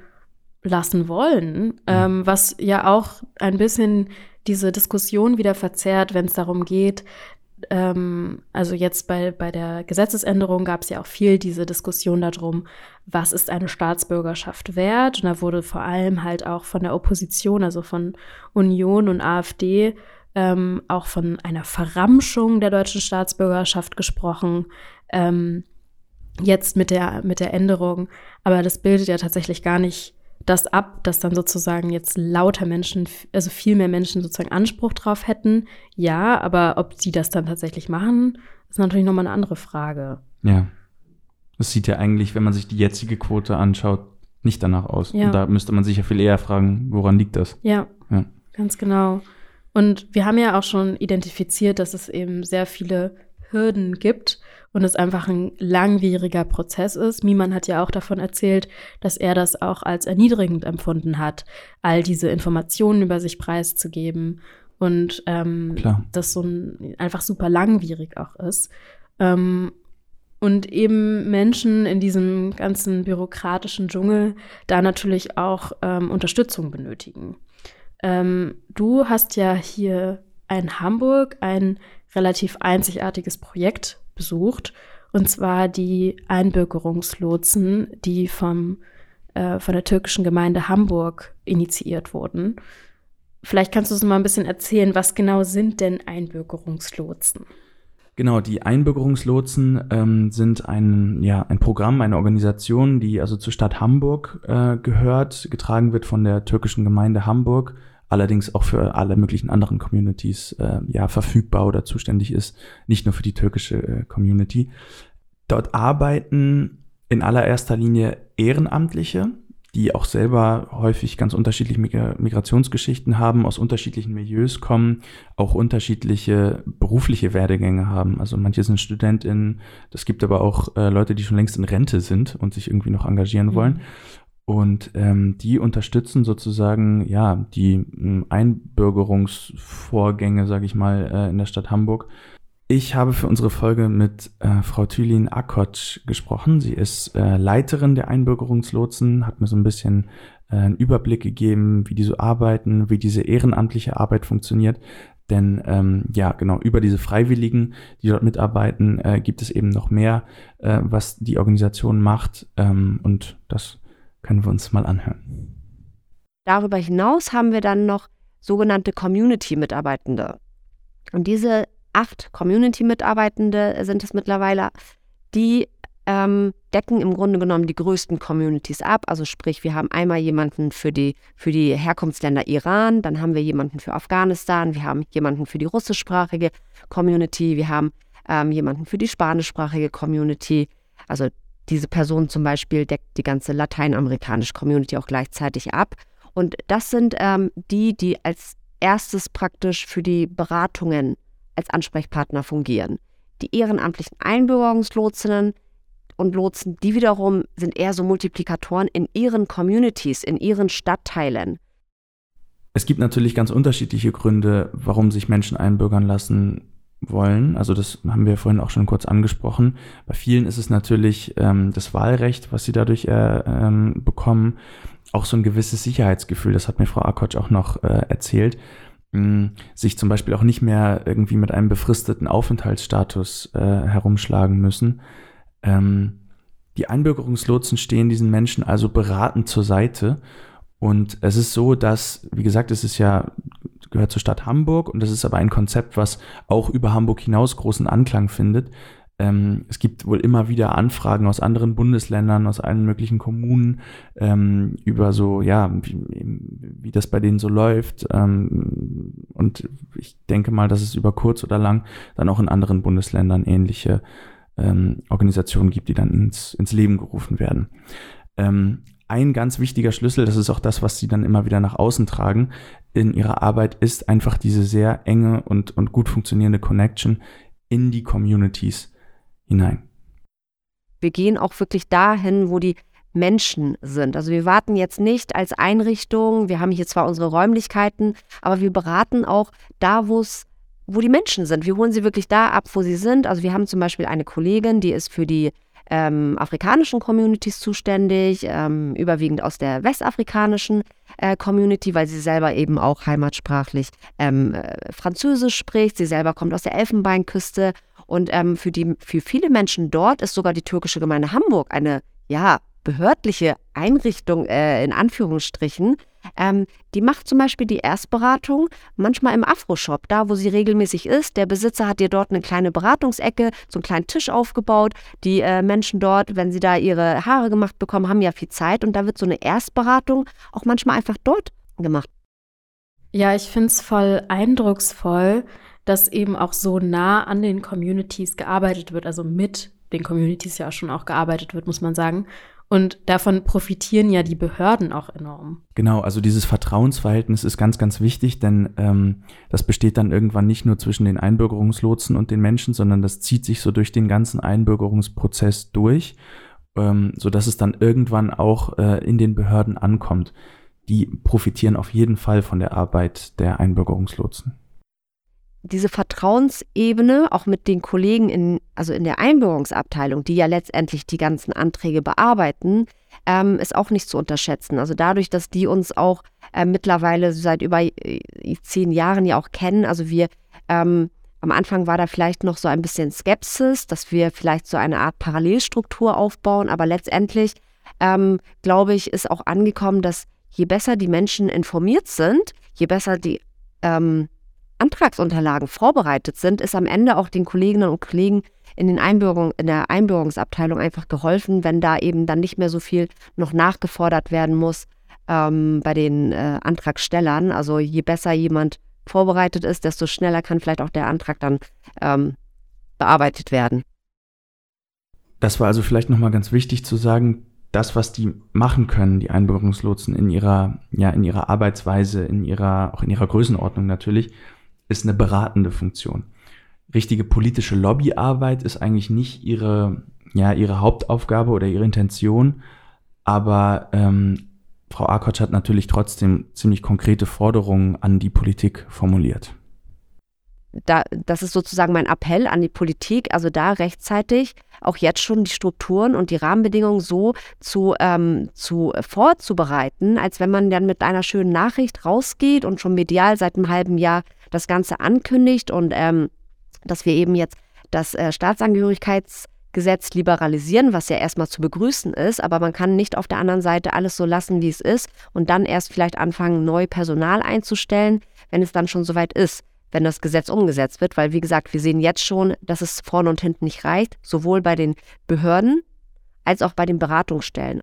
lassen wollen, mhm. ähm, was ja auch ein bisschen diese Diskussion wieder verzerrt, wenn es darum geht, ähm, also jetzt bei, bei der Gesetzesänderung gab es ja auch viel diese Diskussion darum, was ist eine Staatsbürgerschaft wert? Und da wurde vor allem halt auch von der Opposition, also von Union und AfD, ähm, auch von einer Verramschung der deutschen Staatsbürgerschaft gesprochen. Ähm, jetzt mit der, mit der Änderung. Aber das bildet ja tatsächlich gar nicht das ab, dass dann sozusagen jetzt lauter Menschen, also viel mehr Menschen sozusagen Anspruch drauf hätten. Ja, aber ob sie das dann tatsächlich machen, ist natürlich nochmal eine andere Frage. Ja. Das sieht ja eigentlich, wenn man sich die jetzige Quote anschaut, nicht danach aus. Ja. Und da müsste man sich ja viel eher fragen, woran liegt das? Ja, ja, ganz genau. Und wir haben ja auch schon identifiziert, dass es eben sehr viele Hürden gibt und es einfach ein langwieriger Prozess ist. Miman hat ja auch davon erzählt, dass er das auch als erniedrigend empfunden hat, all diese Informationen über sich preiszugeben und ähm, das so ein, einfach super langwierig auch ist. Ähm, und eben Menschen in diesem ganzen bürokratischen Dschungel da natürlich auch ähm, Unterstützung benötigen. Ähm, du hast ja hier in Hamburg ein relativ einzigartiges Projekt besucht, und zwar die Einbürgerungslotsen, die vom, äh, von der türkischen Gemeinde Hamburg initiiert wurden. Vielleicht kannst du uns mal ein bisschen erzählen, was genau sind denn Einbürgerungslotsen? Genau, die Einbürgerungslotsen ähm, sind ein, ja, ein Programm, eine Organisation, die also zur Stadt Hamburg äh, gehört, getragen wird von der türkischen Gemeinde Hamburg allerdings auch für alle möglichen anderen Communities äh, ja verfügbar oder zuständig ist, nicht nur für die türkische äh, Community. Dort arbeiten in allererster Linie Ehrenamtliche, die auch selber häufig ganz unterschiedliche Migrationsgeschichten haben, aus unterschiedlichen Milieus kommen, auch unterschiedliche berufliche Werdegänge haben. Also manche sind StudentInnen, das gibt aber auch äh, Leute, die schon längst in Rente sind und sich irgendwie noch engagieren wollen. Und ähm, die unterstützen sozusagen ja die ähm, Einbürgerungsvorgänge, sage ich mal, äh, in der Stadt Hamburg. Ich habe für unsere Folge mit äh, Frau Thülin Akkotsch gesprochen. Sie ist äh, Leiterin der Einbürgerungslotsen, hat mir so ein bisschen äh, einen Überblick gegeben, wie die so arbeiten, wie diese ehrenamtliche Arbeit funktioniert. Denn ähm, ja, genau, über diese Freiwilligen, die dort mitarbeiten, äh, gibt es eben noch mehr, äh, was die Organisation macht. Ähm, und das können wir uns mal anhören. Darüber hinaus haben wir dann noch sogenannte Community-Mitarbeitende. Und diese acht Community-Mitarbeitende sind es mittlerweile, die ähm, decken im Grunde genommen die größten Communities ab. Also sprich, wir haben einmal jemanden für die, für die Herkunftsländer Iran, dann haben wir jemanden für Afghanistan, wir haben jemanden für die russischsprachige Community, wir haben ähm, jemanden für die spanischsprachige Community. Also diese Person zum Beispiel deckt die ganze lateinamerikanische Community auch gleichzeitig ab. Und das sind ähm, die, die als erstes praktisch für die Beratungen als Ansprechpartner fungieren. Die ehrenamtlichen Einbürgerungslotsinnen, und Lotsen, die wiederum sind eher so Multiplikatoren in ihren Communities, in ihren Stadtteilen. Es gibt natürlich ganz unterschiedliche Gründe, warum sich Menschen einbürgern lassen wollen. Also das haben wir vorhin auch schon kurz angesprochen. Bei vielen ist es natürlich ähm, das Wahlrecht, was sie dadurch äh, ähm, bekommen, auch so ein gewisses Sicherheitsgefühl. Das hat mir Frau Akotsch auch noch äh, erzählt. Mh, sich zum Beispiel auch nicht mehr irgendwie mit einem befristeten Aufenthaltsstatus äh, herumschlagen müssen. Ähm, die Einbürgerungslotsen stehen diesen Menschen also beratend zur Seite. Und es ist so, dass, wie gesagt, es ist ja, gehört zur Stadt Hamburg und das ist aber ein Konzept, was auch über Hamburg hinaus großen Anklang findet. Ähm, es gibt wohl immer wieder Anfragen aus anderen Bundesländern, aus allen möglichen Kommunen ähm, über so, ja, wie, wie, das bei denen so läuft. Ähm, und ich denke mal, dass es über kurz oder lang dann auch in anderen Bundesländern ähnliche ähm, Organisationen gibt, die dann ins, ins Leben gerufen werden. Ähm, ein ganz wichtiger Schlüssel, das ist auch das, was sie dann immer wieder nach außen tragen in ihrer Arbeit, ist einfach diese sehr enge und, und gut funktionierende Connection in die Communities hinein. Wir gehen auch wirklich dahin, wo die Menschen sind. Also wir warten jetzt nicht als Einrichtung, wir haben hier zwar unsere Räumlichkeiten, aber wir beraten auch da, wo es wo die Menschen sind. Wir holen sie wirklich da ab, wo sie sind. Also wir haben zum Beispiel eine Kollegin, die ist für die ähm, afrikanischen Communities zuständig, ähm, überwiegend aus der westafrikanischen äh, Community, weil sie selber eben auch heimatsprachlich ähm, äh, Französisch spricht. Sie selber kommt aus der Elfenbeinküste und ähm, für, die, für viele Menschen dort ist sogar die türkische Gemeinde Hamburg eine, ja, behördliche Einrichtung äh, in Anführungsstrichen, ähm, die macht zum Beispiel die Erstberatung manchmal im Afro-Shop, da wo sie regelmäßig ist. Der Besitzer hat ihr dort eine kleine Beratungsecke, so einen kleinen Tisch aufgebaut. Die äh, Menschen dort, wenn sie da ihre Haare gemacht bekommen, haben ja viel Zeit und da wird so eine Erstberatung auch manchmal einfach dort gemacht. Ja, ich finde es voll eindrucksvoll, dass eben auch so nah an den Communities gearbeitet wird, also mit den Communities ja auch schon auch gearbeitet wird, muss man sagen. Und davon profitieren ja die Behörden auch enorm. Genau, also dieses Vertrauensverhältnis ist ganz, ganz wichtig, denn ähm, das besteht dann irgendwann nicht nur zwischen den Einbürgerungslotsen und den Menschen, sondern das zieht sich so durch den ganzen Einbürgerungsprozess durch, ähm, sodass es dann irgendwann auch äh, in den Behörden ankommt. Die profitieren auf jeden Fall von der Arbeit der Einbürgerungslotsen diese Vertrauensebene auch mit den Kollegen in, also in der Einbürgerungsabteilung, die ja letztendlich die ganzen Anträge bearbeiten, ähm, ist auch nicht zu unterschätzen. Also dadurch, dass die uns auch äh, mittlerweile seit über äh, zehn Jahren ja auch kennen, also wir ähm, am Anfang war da vielleicht noch so ein bisschen Skepsis, dass wir vielleicht so eine Art Parallelstruktur aufbauen, aber letztendlich ähm, glaube ich, ist auch angekommen, dass je besser die Menschen informiert sind, je besser die ähm, Antragsunterlagen vorbereitet sind, ist am Ende auch den Kolleginnen und Kollegen in, den Einbürgerung, in der Einbürgerungsabteilung einfach geholfen, wenn da eben dann nicht mehr so viel noch nachgefordert werden muss ähm, bei den äh, Antragstellern. Also je besser jemand vorbereitet ist, desto schneller kann vielleicht auch der Antrag dann ähm, bearbeitet werden. Das war also vielleicht nochmal ganz wichtig zu sagen, das, was die machen können, die Einbürgerungslotsen in ihrer, ja, in ihrer Arbeitsweise, in ihrer, auch in ihrer Größenordnung natürlich, ist eine beratende Funktion. Richtige politische Lobbyarbeit ist eigentlich nicht ihre, ja, ihre Hauptaufgabe oder ihre Intention, aber ähm, Frau Akotsch hat natürlich trotzdem ziemlich konkrete Forderungen an die Politik formuliert. Da, das ist sozusagen mein Appell an die Politik, also da rechtzeitig auch jetzt schon die Strukturen und die Rahmenbedingungen so zu, ähm, zu vorzubereiten, als wenn man dann mit einer schönen Nachricht rausgeht und schon medial seit einem halben Jahr das Ganze ankündigt und ähm, dass wir eben jetzt das äh, Staatsangehörigkeits Gesetz liberalisieren, was ja erstmal zu begrüßen ist, aber man kann nicht auf der anderen Seite alles so lassen, wie es ist und dann erst vielleicht anfangen, neu Personal einzustellen, wenn es dann schon soweit ist, wenn das Gesetz umgesetzt wird, weil wie gesagt, wir sehen jetzt schon, dass es vorne und hinten nicht reicht, sowohl bei den Behörden als auch bei den Beratungsstellen.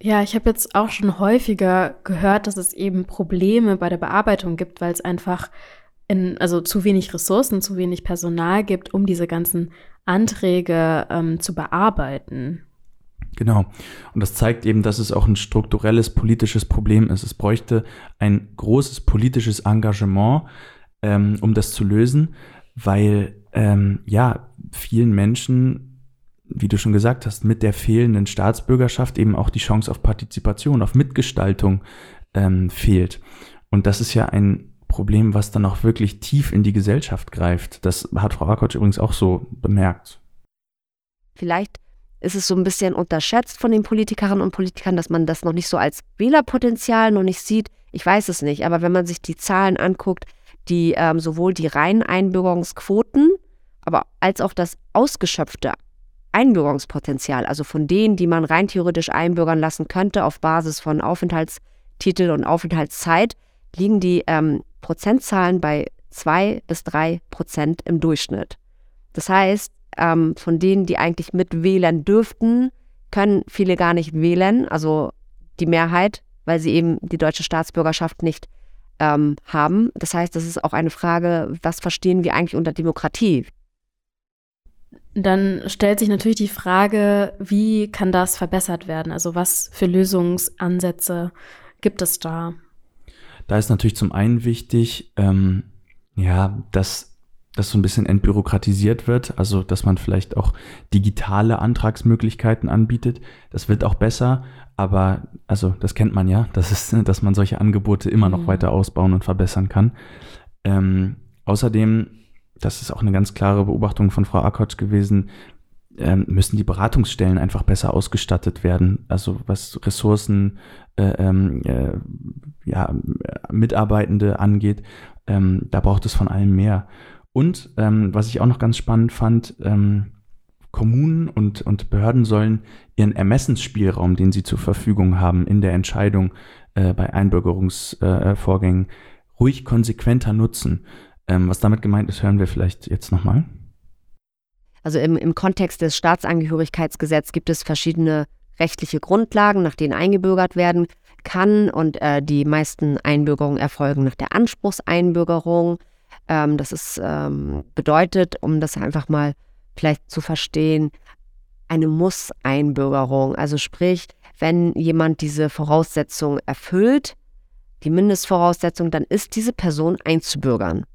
Ja, ich habe jetzt auch schon häufiger gehört, dass es eben Probleme bei der Bearbeitung gibt, weil es einfach in, also zu wenig Ressourcen, zu wenig Personal gibt, um diese ganzen Anträge ähm, zu bearbeiten. Genau. Und das zeigt eben, dass es auch ein strukturelles politisches Problem ist. Es bräuchte ein großes politisches Engagement, ähm, um das zu lösen, weil ähm, ja vielen Menschen wie du schon gesagt hast, mit der fehlenden Staatsbürgerschaft eben auch die Chance auf Partizipation, auf Mitgestaltung ähm, fehlt. Und das ist ja ein Problem, was dann auch wirklich tief in die Gesellschaft greift. Das hat Frau Akotsch übrigens auch so bemerkt. Vielleicht ist es so ein bisschen unterschätzt von den Politikerinnen und Politikern, dass man das noch nicht so als Wählerpotenzial noch nicht sieht. Ich weiß es nicht, aber wenn man sich die Zahlen anguckt, die ähm, sowohl die reinen Einbürgerungsquoten, aber als auch das ausgeschöpfte Einbürgerungspotenzial, also von denen, die man rein theoretisch einbürgern lassen könnte auf Basis von Aufenthaltstitel und Aufenthaltszeit, liegen die ähm, Prozentzahlen bei zwei bis drei Prozent im Durchschnitt. Das heißt, ähm, von denen, die eigentlich mitwählen dürften, können viele gar nicht wählen, also die Mehrheit, weil sie eben die deutsche Staatsbürgerschaft nicht ähm, haben. Das heißt, das ist auch eine Frage, was verstehen wir eigentlich unter Demokratie? Dann stellt sich natürlich die Frage, wie kann das verbessert werden? Also was für Lösungsansätze gibt es da? Da ist natürlich zum einen wichtig, ähm, ja, dass das so ein bisschen entbürokratisiert wird, also dass man vielleicht auch digitale Antragsmöglichkeiten anbietet. Das wird auch besser, aber also das kennt man ja, das ist, dass man solche Angebote immer noch mhm. weiter ausbauen und verbessern kann. Ähm, außerdem das ist auch eine ganz klare Beobachtung von Frau Akotsch gewesen, ähm, müssen die Beratungsstellen einfach besser ausgestattet werden. Also was Ressourcen, äh, ähm, äh, ja, Mitarbeitende angeht, ähm, da braucht es von allem mehr. Und ähm, was ich auch noch ganz spannend fand, ähm, Kommunen und, und Behörden sollen ihren Ermessensspielraum, den sie zur Verfügung haben in der Entscheidung äh, bei Einbürgerungsvorgängen, ruhig konsequenter nutzen. Ähm, was damit gemeint ist, hören wir vielleicht jetzt nochmal. Also im, im Kontext des Staatsangehörigkeitsgesetzes gibt es verschiedene rechtliche Grundlagen, nach denen eingebürgert werden kann. Und äh, die meisten Einbürgerungen erfolgen nach der Anspruchseinbürgerung. Ähm, das ist, ähm, bedeutet, um das einfach mal vielleicht zu verstehen, eine Muss-Einbürgerung. Also sprich, wenn jemand diese Voraussetzung erfüllt, die Mindestvoraussetzung, dann ist diese Person einzubürgern.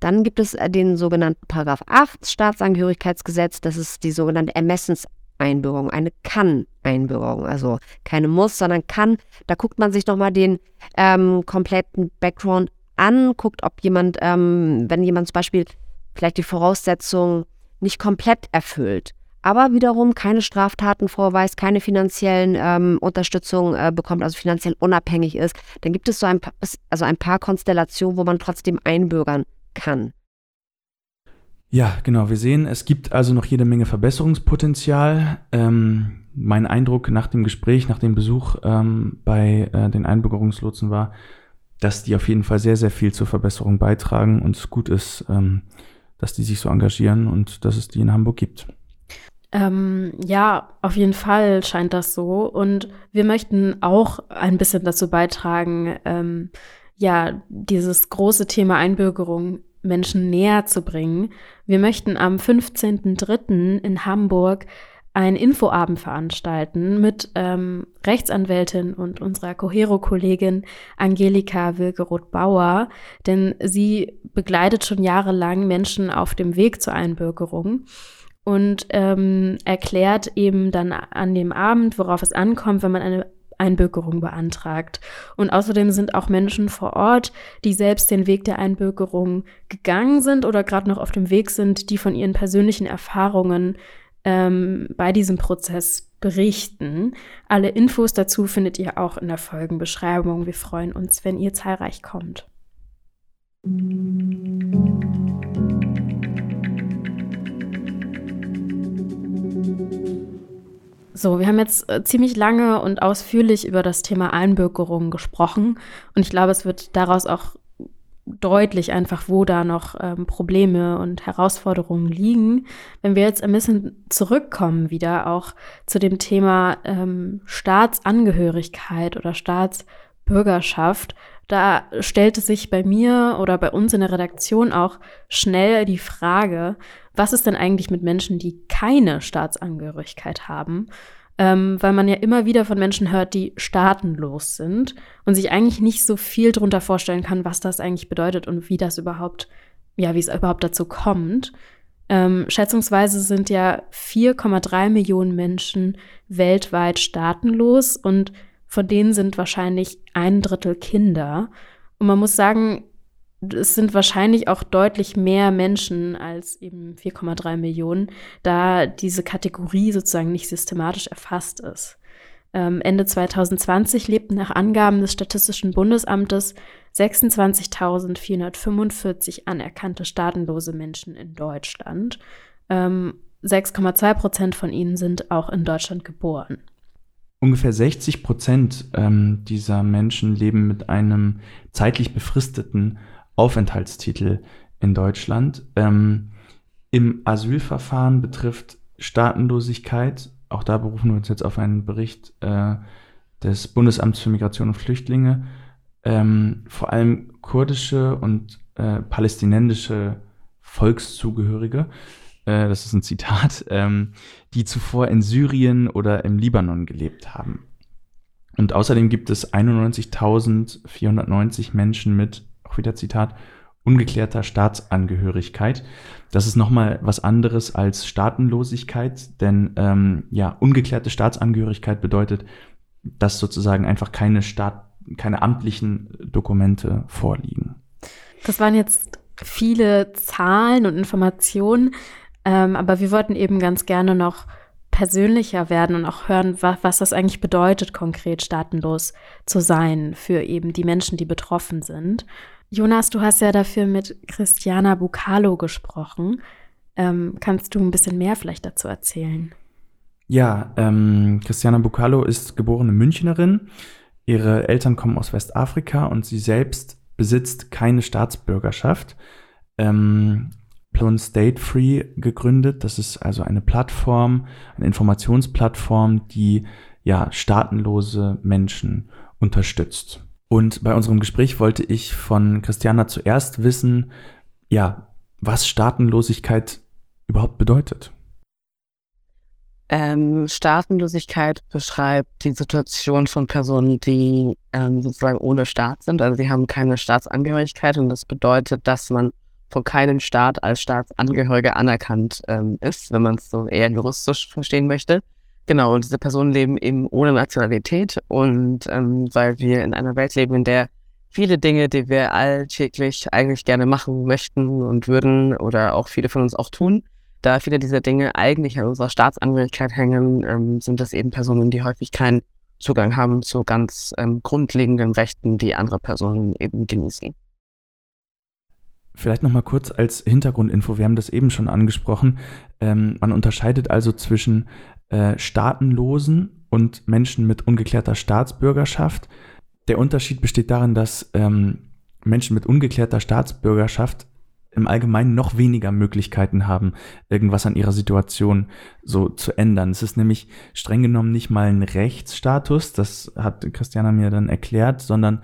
Dann gibt es äh, den sogenannten Paragraph 8 Staatsangehörigkeitsgesetz. Das ist die sogenannte Ermessenseinbürgerung, eine Kann-Einbürgerung. Also keine Muss, sondern Kann. Da guckt man sich nochmal den ähm, kompletten Background an, guckt, ob jemand, ähm, wenn jemand zum Beispiel vielleicht die Voraussetzungen nicht komplett erfüllt, aber wiederum keine Straftaten vorweist, keine finanziellen ähm, Unterstützung äh, bekommt, also finanziell unabhängig ist, dann gibt es so ein, also ein paar Konstellationen, wo man trotzdem einbürgern kann. Ja, genau. Wir sehen, es gibt also noch jede Menge Verbesserungspotenzial. Ähm, mein Eindruck nach dem Gespräch, nach dem Besuch ähm, bei äh, den Einbürgerungslotsen war, dass die auf jeden Fall sehr, sehr viel zur Verbesserung beitragen und es gut ist, ähm, dass die sich so engagieren und dass es die in Hamburg gibt. Ähm, ja, auf jeden Fall scheint das so. Und wir möchten auch ein bisschen dazu beitragen, ähm, ja, dieses große Thema Einbürgerung Menschen näher zu bringen. Wir möchten am 15.03. in Hamburg einen Infoabend veranstalten mit ähm, Rechtsanwältin und unserer Cohero-Kollegin Angelika Wilgeroth-Bauer, denn sie begleitet schon jahrelang Menschen auf dem Weg zur Einbürgerung und ähm, erklärt eben dann an dem Abend, worauf es ankommt, wenn man eine Einbürgerung beantragt. Und außerdem sind auch Menschen vor Ort, die selbst den Weg der Einbürgerung gegangen sind oder gerade noch auf dem Weg sind, die von ihren persönlichen Erfahrungen ähm, bei diesem Prozess berichten. Alle Infos dazu findet ihr auch in der Folgenbeschreibung. Wir freuen uns, wenn ihr zahlreich kommt. So, wir haben jetzt äh, ziemlich lange und ausführlich über das Thema Einbürgerung gesprochen und ich glaube, es wird daraus auch deutlich einfach, wo da noch ähm, Probleme und Herausforderungen liegen. Wenn wir jetzt ein bisschen zurückkommen wieder auch zu dem Thema ähm, Staatsangehörigkeit oder Staatsbürgerschaft, da stellte sich bei mir oder bei uns in der Redaktion auch schnell die Frage, was ist denn eigentlich mit Menschen, die keine Staatsangehörigkeit haben? Ähm, weil man ja immer wieder von Menschen hört, die staatenlos sind und sich eigentlich nicht so viel darunter vorstellen kann, was das eigentlich bedeutet und wie das überhaupt, ja, wie es überhaupt dazu kommt. Ähm, schätzungsweise sind ja 4,3 Millionen Menschen weltweit staatenlos und von denen sind wahrscheinlich ein Drittel Kinder. Und man muss sagen, es sind wahrscheinlich auch deutlich mehr Menschen als eben 4,3 Millionen, da diese Kategorie sozusagen nicht systematisch erfasst ist. Ähm, Ende 2020 lebten nach Angaben des Statistischen Bundesamtes 26.445 anerkannte staatenlose Menschen in Deutschland. Ähm, 6,2 Prozent von ihnen sind auch in Deutschland geboren. Ungefähr 60 Prozent ähm, dieser Menschen leben mit einem zeitlich befristeten Aufenthaltstitel in Deutschland. Ähm, Im Asylverfahren betrifft Staatenlosigkeit, auch da berufen wir uns jetzt auf einen Bericht äh, des Bundesamts für Migration und Flüchtlinge, ähm, vor allem kurdische und äh, palästinensische Volkszugehörige, äh, das ist ein Zitat, ähm, die zuvor in Syrien oder im Libanon gelebt haben. Und außerdem gibt es 91.490 Menschen mit auch wieder Zitat, ungeklärter Staatsangehörigkeit. Das ist nochmal was anderes als Staatenlosigkeit, denn ähm, ja, ungeklärte Staatsangehörigkeit bedeutet, dass sozusagen einfach keine Staat, keine amtlichen Dokumente vorliegen. Das waren jetzt viele Zahlen und Informationen, ähm, aber wir wollten eben ganz gerne noch persönlicher werden und auch hören, was, was das eigentlich bedeutet, konkret staatenlos zu sein für eben die Menschen, die betroffen sind. Jonas, du hast ja dafür mit Christiana Bucalo gesprochen. Ähm, kannst du ein bisschen mehr vielleicht dazu erzählen? Ja, ähm, Christiana Bucalo ist geborene Münchnerin. Ihre Eltern kommen aus Westafrika und sie selbst besitzt keine Staatsbürgerschaft. Ähm, Plon State Free gegründet. Das ist also eine Plattform, eine Informationsplattform, die ja staatenlose Menschen unterstützt. Und bei unserem Gespräch wollte ich von Christiana zuerst wissen, ja, was Staatenlosigkeit überhaupt bedeutet. Ähm, Staatenlosigkeit beschreibt die Situation von Personen, die ähm, sozusagen ohne Staat sind. Also sie haben keine Staatsangehörigkeit und das bedeutet, dass man von keinem Staat als Staatsangehöriger anerkannt ähm, ist, wenn man es so eher juristisch verstehen möchte. Genau, und diese Personen leben eben ohne Nationalität und ähm, weil wir in einer Welt leben, in der viele Dinge, die wir alltäglich eigentlich gerne machen möchten und würden oder auch viele von uns auch tun, da viele dieser Dinge eigentlich an unserer Staatsangehörigkeit hängen, ähm, sind das eben Personen, die häufig keinen Zugang haben zu ganz ähm, grundlegenden Rechten, die andere Personen eben genießen. Vielleicht noch mal kurz als Hintergrundinfo, wir haben das eben schon angesprochen. Ähm, man unterscheidet also zwischen äh, Staatenlosen und Menschen mit ungeklärter Staatsbürgerschaft. Der Unterschied besteht darin, dass ähm, Menschen mit ungeklärter Staatsbürgerschaft im Allgemeinen noch weniger Möglichkeiten haben, irgendwas an ihrer Situation so zu ändern. Es ist nämlich streng genommen nicht mal ein Rechtsstatus, das hat Christiana mir dann erklärt, sondern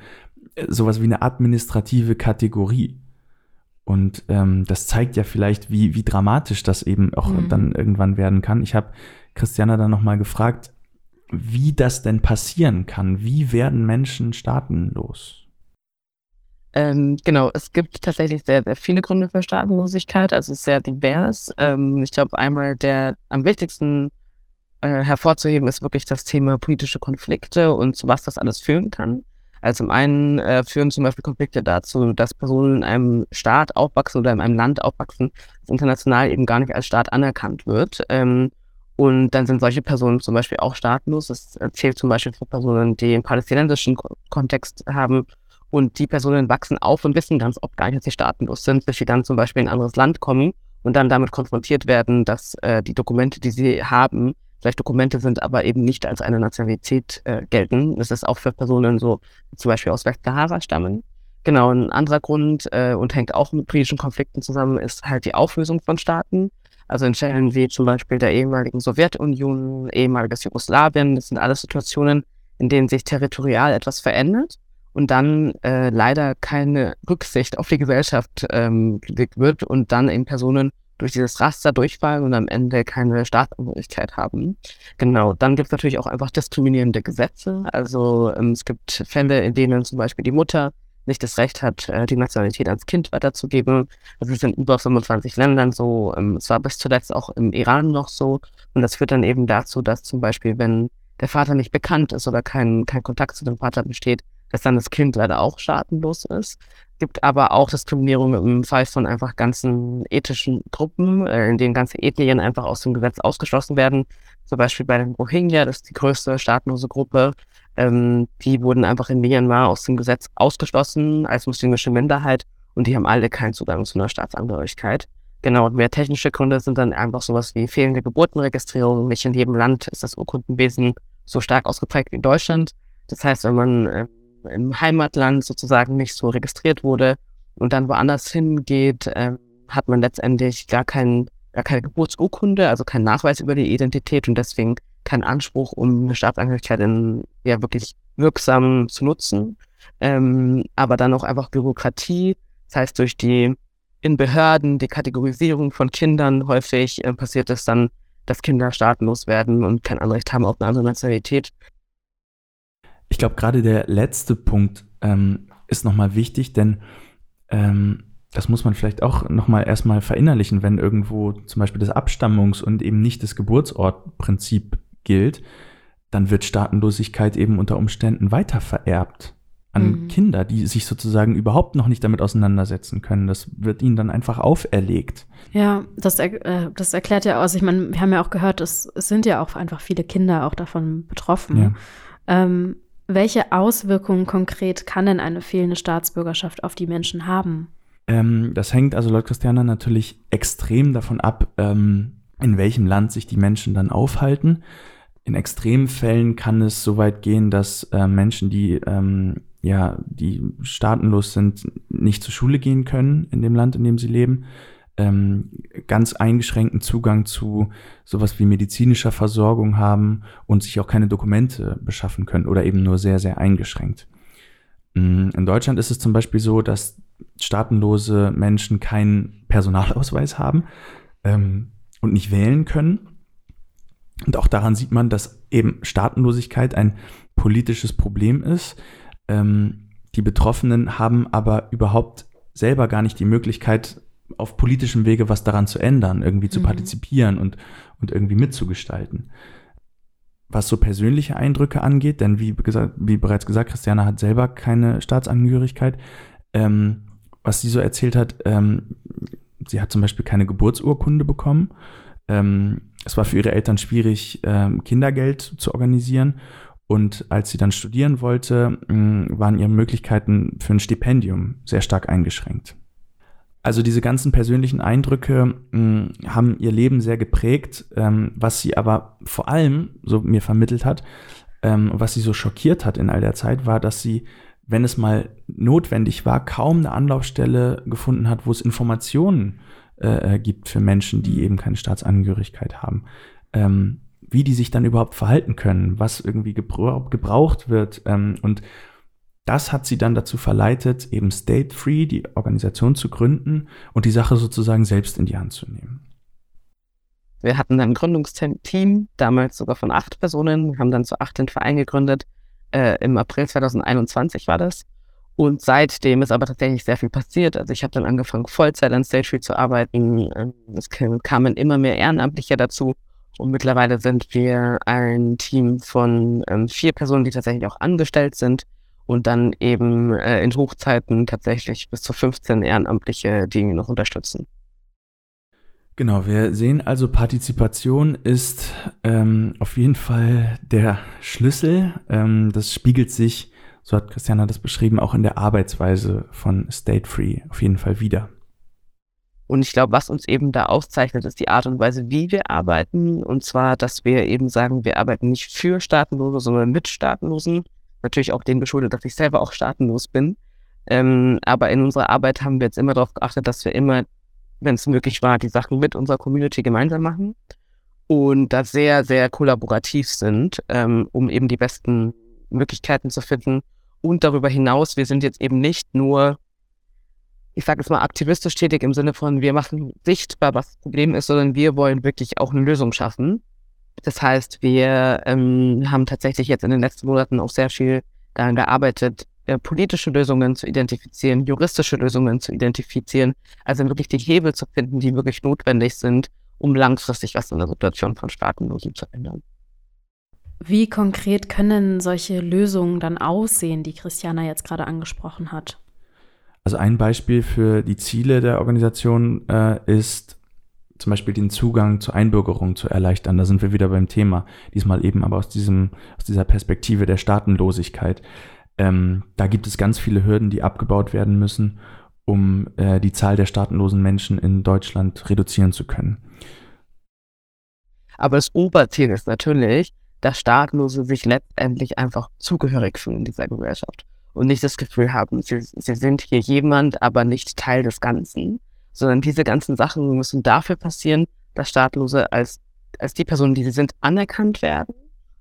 äh, sowas wie eine administrative Kategorie. Und ähm, das zeigt ja vielleicht, wie, wie dramatisch das eben auch mhm. dann irgendwann werden kann. Ich habe Christiana dann nochmal gefragt, wie das denn passieren kann. Wie werden Menschen staatenlos? Ähm, genau, es gibt tatsächlich sehr, sehr viele Gründe für Staatenlosigkeit. Also es ist sehr divers. Ähm, ich glaube, einmal der am wichtigsten äh, hervorzuheben ist wirklich das Thema politische Konflikte und zu was das alles führen kann. Also zum einen äh, führen zum Beispiel Konflikte dazu, dass Personen in einem Staat aufwachsen oder in einem Land aufwachsen, das international eben gar nicht als Staat anerkannt wird. Ähm, und dann sind solche Personen zum Beispiel auch staatenlos. Das zählt zum Beispiel für Personen, die einen palästinensischen Kontext haben. Und die Personen wachsen auf und wissen ganz oft gar nicht, dass sie staatenlos sind, bis sie dann zum Beispiel in ein anderes Land kommen und dann damit konfrontiert werden, dass äh, die Dokumente, die sie haben, vielleicht Dokumente sind, aber eben nicht als eine Nationalität äh, gelten. Das ist auch für Personen so, die zum Beispiel aus Westsahara stammen. Genau, ein anderer Grund äh, und hängt auch mit politischen Konflikten zusammen, ist halt die Auflösung von Staaten. Also in Stellen wie zum Beispiel der ehemaligen Sowjetunion, ehemaliges Jugoslawien, das sind alles Situationen, in denen sich territorial etwas verändert und dann äh, leider keine Rücksicht auf die Gesellschaft ähm, gelegt wird und dann eben Personen durch dieses Raster durchfallen und am Ende keine Staatsangehörigkeit haben. Genau, dann gibt es natürlich auch einfach diskriminierende Gesetze. Also ähm, es gibt Fälle, in denen zum Beispiel die Mutter nicht das Recht hat, äh, die Nationalität ans Kind weiterzugeben. Das ist in über 25 Ländern so. Ähm, es war bis zuletzt auch im Iran noch so. Und das führt dann eben dazu, dass zum Beispiel, wenn der Vater nicht bekannt ist oder kein, kein Kontakt zu dem Vater besteht, dass dann das Kind leider auch staatenlos ist. Gibt aber auch Diskriminierung im Fall von einfach ganzen ethischen Gruppen, äh, in denen ganze Ethnien einfach aus dem Gesetz ausgeschlossen werden. Zum Beispiel bei den Rohingya, das ist die größte staatenlose Gruppe. Ähm, die wurden einfach in Myanmar aus dem Gesetz ausgeschlossen als muslimische Minderheit und die haben alle keinen Zugang zu einer Staatsangehörigkeit. Genau, und mehr technische Gründe sind dann einfach sowas wie fehlende Geburtenregistrierung. Nicht in jedem Land ist das Urkundenwesen so stark ausgeprägt wie in Deutschland. Das heißt, wenn man äh, im Heimatland sozusagen nicht so registriert wurde und dann woanders hingeht, äh, hat man letztendlich gar, kein, gar keine Geburtsurkunde, also keinen Nachweis über die Identität und deswegen keinen Anspruch, um eine Staatsangehörigkeit in, ja wirklich wirksam zu nutzen. Ähm, aber dann auch einfach Bürokratie, das heißt durch die in Behörden die Kategorisierung von Kindern häufig äh, passiert es dann, dass Kinder staatenlos werden und kein Anrecht haben auf eine andere Nationalität. Ich glaube, gerade der letzte Punkt ähm, ist nochmal wichtig, denn ähm, das muss man vielleicht auch nochmal erstmal verinnerlichen, wenn irgendwo zum Beispiel das Abstammungs- und eben nicht das Geburtsortprinzip gilt, dann wird Staatenlosigkeit eben unter Umständen weiter vererbt an mhm. Kinder, die sich sozusagen überhaupt noch nicht damit auseinandersetzen können. Das wird ihnen dann einfach auferlegt. Ja, das, äh, das erklärt ja aus. Ich meine, wir haben ja auch gehört, es, es sind ja auch einfach viele Kinder auch davon betroffen. Ja. Ähm, welche Auswirkungen konkret kann denn eine fehlende Staatsbürgerschaft auf die Menschen haben? Ähm, das hängt also laut Christiana natürlich extrem davon ab, ähm, in welchem Land sich die Menschen dann aufhalten. In extremen Fällen kann es so weit gehen, dass äh, Menschen, die ähm, ja, die staatenlos sind, nicht zur Schule gehen können in dem Land, in dem sie leben, ähm, ganz eingeschränkten Zugang zu sowas wie medizinischer Versorgung haben und sich auch keine Dokumente beschaffen können oder eben nur sehr, sehr eingeschränkt. Mm, in Deutschland ist es zum Beispiel so, dass staatenlose Menschen keinen Personalausweis haben ähm, und nicht wählen können. Und auch daran sieht man, dass eben Staatenlosigkeit ein politisches Problem ist. Ähm, die Betroffenen haben aber überhaupt selber gar nicht die Möglichkeit, auf politischem Wege was daran zu ändern, irgendwie zu mhm. partizipieren und, und irgendwie mitzugestalten. Was so persönliche Eindrücke angeht, denn wie, gesagt, wie bereits gesagt, Christiane hat selber keine Staatsangehörigkeit. Ähm, was sie so erzählt hat, ähm, sie hat zum Beispiel keine Geburtsurkunde bekommen. Ähm, es war für ihre Eltern schwierig, ähm, Kindergeld zu organisieren. Und als sie dann studieren wollte, mh, waren ihre Möglichkeiten für ein Stipendium sehr stark eingeschränkt. Also diese ganzen persönlichen Eindrücke mh, haben ihr Leben sehr geprägt, ähm, was sie aber vor allem, so mir vermittelt hat, ähm, was sie so schockiert hat in all der Zeit, war, dass sie, wenn es mal notwendig war, kaum eine Anlaufstelle gefunden hat, wo es Informationen äh, äh, gibt für Menschen, die eben keine Staatsangehörigkeit haben. Ähm, wie die sich dann überhaupt verhalten können, was irgendwie gebrauch, gebraucht wird. Ähm, und das hat sie dann dazu verleitet, eben State Free, die Organisation zu gründen und die Sache sozusagen selbst in die Hand zu nehmen. Wir hatten ein Gründungsteam, damals sogar von acht Personen, haben dann zu acht den Verein gegründet. Äh, Im April 2021 war das. Und seitdem ist aber tatsächlich sehr viel passiert. Also ich habe dann angefangen, Vollzeit an Stage Street zu arbeiten. Es kamen immer mehr Ehrenamtliche dazu. Und mittlerweile sind wir ein Team von ähm, vier Personen, die tatsächlich auch angestellt sind. Und dann eben äh, in Hochzeiten tatsächlich bis zu 15 Ehrenamtliche, die noch unterstützen. Genau, wir sehen also, Partizipation ist ähm, auf jeden Fall der Schlüssel. Ähm, das spiegelt sich so hat Christiana das beschrieben, auch in der Arbeitsweise von State Free auf jeden Fall wieder. Und ich glaube, was uns eben da auszeichnet, ist die Art und Weise, wie wir arbeiten. Und zwar, dass wir eben sagen, wir arbeiten nicht für Staatenlose, sondern mit Staatenlosen. Natürlich auch dem geschuldet, dass ich selber auch staatenlos bin. Ähm, aber in unserer Arbeit haben wir jetzt immer darauf geachtet, dass wir immer, wenn es möglich war, die Sachen mit unserer Community gemeinsam machen und da sehr, sehr kollaborativ sind, ähm, um eben die besten Möglichkeiten zu finden. Und darüber hinaus, wir sind jetzt eben nicht nur, ich sage jetzt mal, aktivistisch tätig im Sinne von, wir machen sichtbar, was das Problem ist, sondern wir wollen wirklich auch eine Lösung schaffen. Das heißt, wir ähm, haben tatsächlich jetzt in den letzten Monaten auch sehr viel daran gearbeitet, äh, politische Lösungen zu identifizieren, juristische Lösungen zu identifizieren, also wirklich die Hebel zu finden, die wirklich notwendig sind, um langfristig was in der Situation von Staatenlosen zu ändern. Wie konkret können solche Lösungen dann aussehen, die Christiana jetzt gerade angesprochen hat? Also ein Beispiel für die Ziele der Organisation äh, ist zum Beispiel den Zugang zur Einbürgerung zu erleichtern. Da sind wir wieder beim Thema. Diesmal eben aber aus, diesem, aus dieser Perspektive der Staatenlosigkeit. Ähm, da gibt es ganz viele Hürden, die abgebaut werden müssen, um äh, die Zahl der staatenlosen Menschen in Deutschland reduzieren zu können. Aber das Oberziel ist natürlich, dass Staatenlose sich letztendlich einfach zugehörig fühlen in dieser Gesellschaft und nicht das Gefühl haben, sie, sie sind hier jemand, aber nicht Teil des Ganzen, sondern diese ganzen Sachen müssen dafür passieren, dass Staatenlose als, als die Personen, die sie sind, anerkannt werden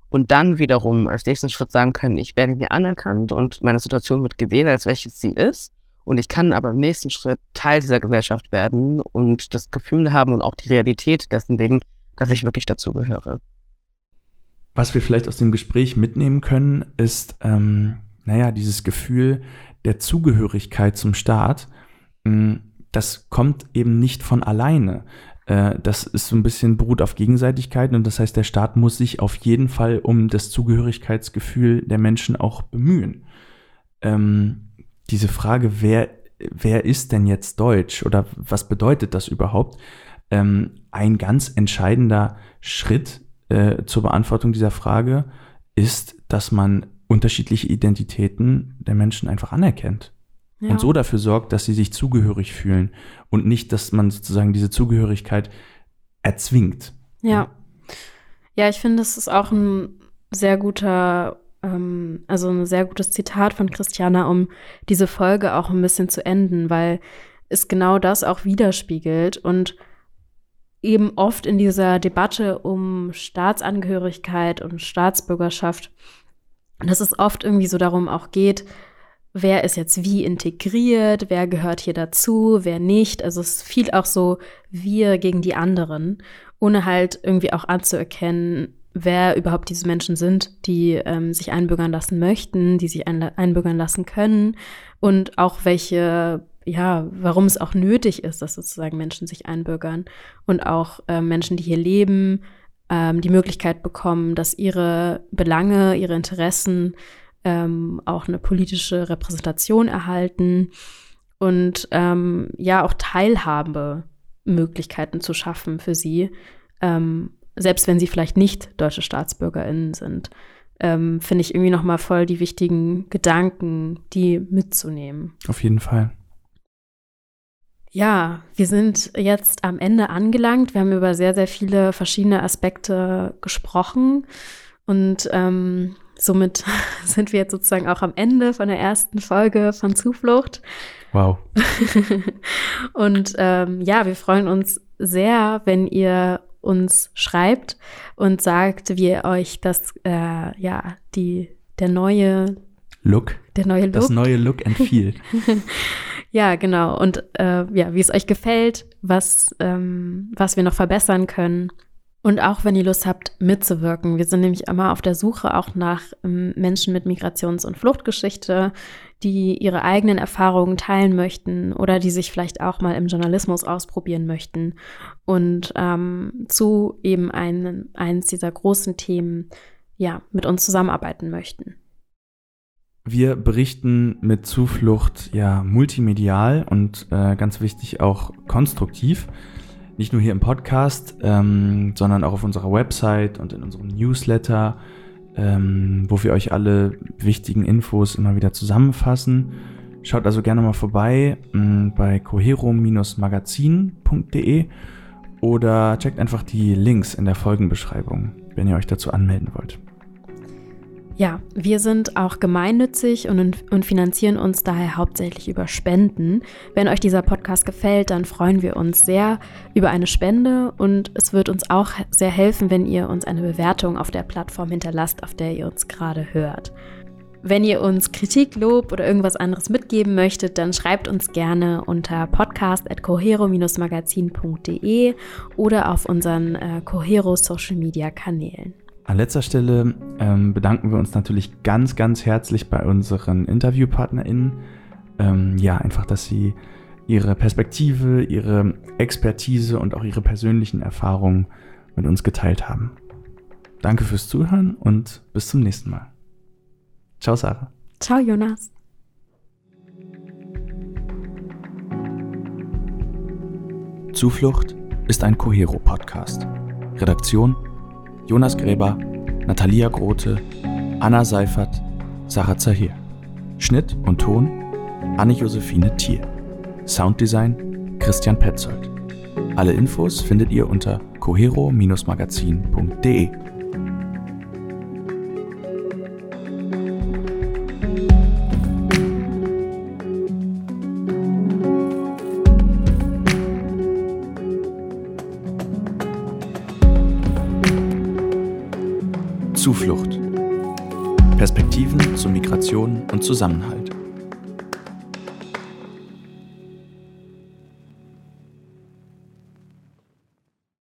und dann wiederum als nächsten Schritt sagen können, ich werde hier anerkannt und meine Situation wird gewählt, als welches sie ist. Und ich kann aber im nächsten Schritt Teil dieser Gesellschaft werden und das Gefühl haben und auch die Realität dessen leben, dass ich wirklich dazugehöre. Was wir vielleicht aus dem Gespräch mitnehmen können, ist, ähm, naja, dieses Gefühl der Zugehörigkeit zum Staat, mh, hm, das kommt eben nicht von alleine. Äh, das ist so ein bisschen beruht auf Gegenseitigkeit und das heißt, der Staat muss sich auf jeden Fall um das Zugehörigkeitsgefühl der Menschen auch bemühen. Ähm, diese Frage, wer, wer ist denn jetzt Deutsch oder was bedeutet das überhaupt? Ähm, ein ganz entscheidender Schritt äh, zur Beantwortung dieser Frage ist, dass man unterschiedliche Identitäten der Menschen einfach anerkennt. Ja. Und so dafür sorgt, dass sie sich zugehörig fühlen und nicht, dass man sozusagen diese Zugehörigkeit erzwingt. Ja. Ja, ich finde, das ist auch ein sehr guter, ähm, also ein sehr gutes Zitat von Christiana, um diese Folge auch ein bisschen zu enden, weil es genau das auch widerspiegelt und eben oft in dieser Debatte um Staatsangehörigkeit und Staatsbürgerschaft, dass es oft irgendwie so darum auch geht, wer ist jetzt wie integriert, wer gehört hier dazu, wer nicht. Also es viel auch so wir gegen die anderen, ohne halt irgendwie auch anzuerkennen, wer überhaupt diese Menschen sind, die ähm, sich einbürgern lassen möchten, die sich einbürgern lassen können und auch welche ja, warum es auch nötig ist, dass sozusagen Menschen sich einbürgern und auch äh, Menschen, die hier leben, ähm, die Möglichkeit bekommen, dass ihre Belange, ihre Interessen ähm, auch eine politische Repräsentation erhalten und ähm, ja auch Teilhabemöglichkeiten zu schaffen für sie, ähm, selbst wenn sie vielleicht nicht deutsche StaatsbürgerInnen sind. Ähm, finde ich irgendwie nochmal voll die wichtigen Gedanken, die mitzunehmen. Auf jeden Fall. Ja, wir sind jetzt am Ende angelangt. Wir haben über sehr, sehr viele verschiedene Aspekte gesprochen und ähm, somit sind wir jetzt sozusagen auch am Ende von der ersten Folge von Zuflucht. Wow. und ähm, ja, wir freuen uns sehr, wenn ihr uns schreibt und sagt, wie ihr euch das, äh, ja, die, der neue Look. Der neue Look. Das neue Look and Feel. Ja, genau. Und äh, ja, wie es euch gefällt, was, ähm, was wir noch verbessern können. Und auch wenn ihr Lust habt, mitzuwirken. Wir sind nämlich immer auf der Suche auch nach ähm, Menschen mit Migrations- und Fluchtgeschichte, die ihre eigenen Erfahrungen teilen möchten oder die sich vielleicht auch mal im Journalismus ausprobieren möchten und ähm, zu eben ein, eins dieser großen Themen ja, mit uns zusammenarbeiten möchten. Wir berichten mit Zuflucht ja multimedial und äh, ganz wichtig auch konstruktiv. Nicht nur hier im Podcast, ähm, sondern auch auf unserer Website und in unserem Newsletter, ähm, wo wir euch alle wichtigen Infos immer wieder zusammenfassen. Schaut also gerne mal vorbei mh, mm, bei cohero-magazin.de oder checkt einfach die Links in der Folgenbeschreibung, wenn ihr euch dazu anmelden wollt. Ja, wir sind auch gemeinnützig und, und, finanzieren uns daher hauptsächlich über Spenden. Wenn euch dieser Podcast gefällt, dann freuen wir uns sehr über eine Spende und es wird uns auch sehr helfen, wenn ihr uns eine Bewertung auf der Plattform hinterlasst, auf der ihr uns gerade hört. Wenn ihr uns Kritik, Lob oder irgendwas anderes mitgeben möchtet, dann schreibt uns gerne unter podcast.cohero-magazin.de oder auf unseren äh, Cohero Social Media Kanälen. An letzter Stelle ähm, bedanken wir uns natürlich ganz, ganz herzlich bei unseren InterviewpartnerInnen. Ähm, ja, einfach, dass sie ihre Perspektive, ihre Expertise und auch ihre persönlichen Erfahrungen mit uns geteilt haben. Danke fürs Zuhören und bis zum nächsten Mal. Ciao, Sarah. Ciao, Jonas. Zuflucht ist ein Cohero-Podcast. Redaktion Jonas Gräber, Natalia Grote, Anna Seifert, Sarah Zahir. Schnitt und Ton Anne-Josephine Thiel. Sounddesign Christian Petzold. Alle Infos findet ihr unter cohero-magazin.de. und Zusammenhalt.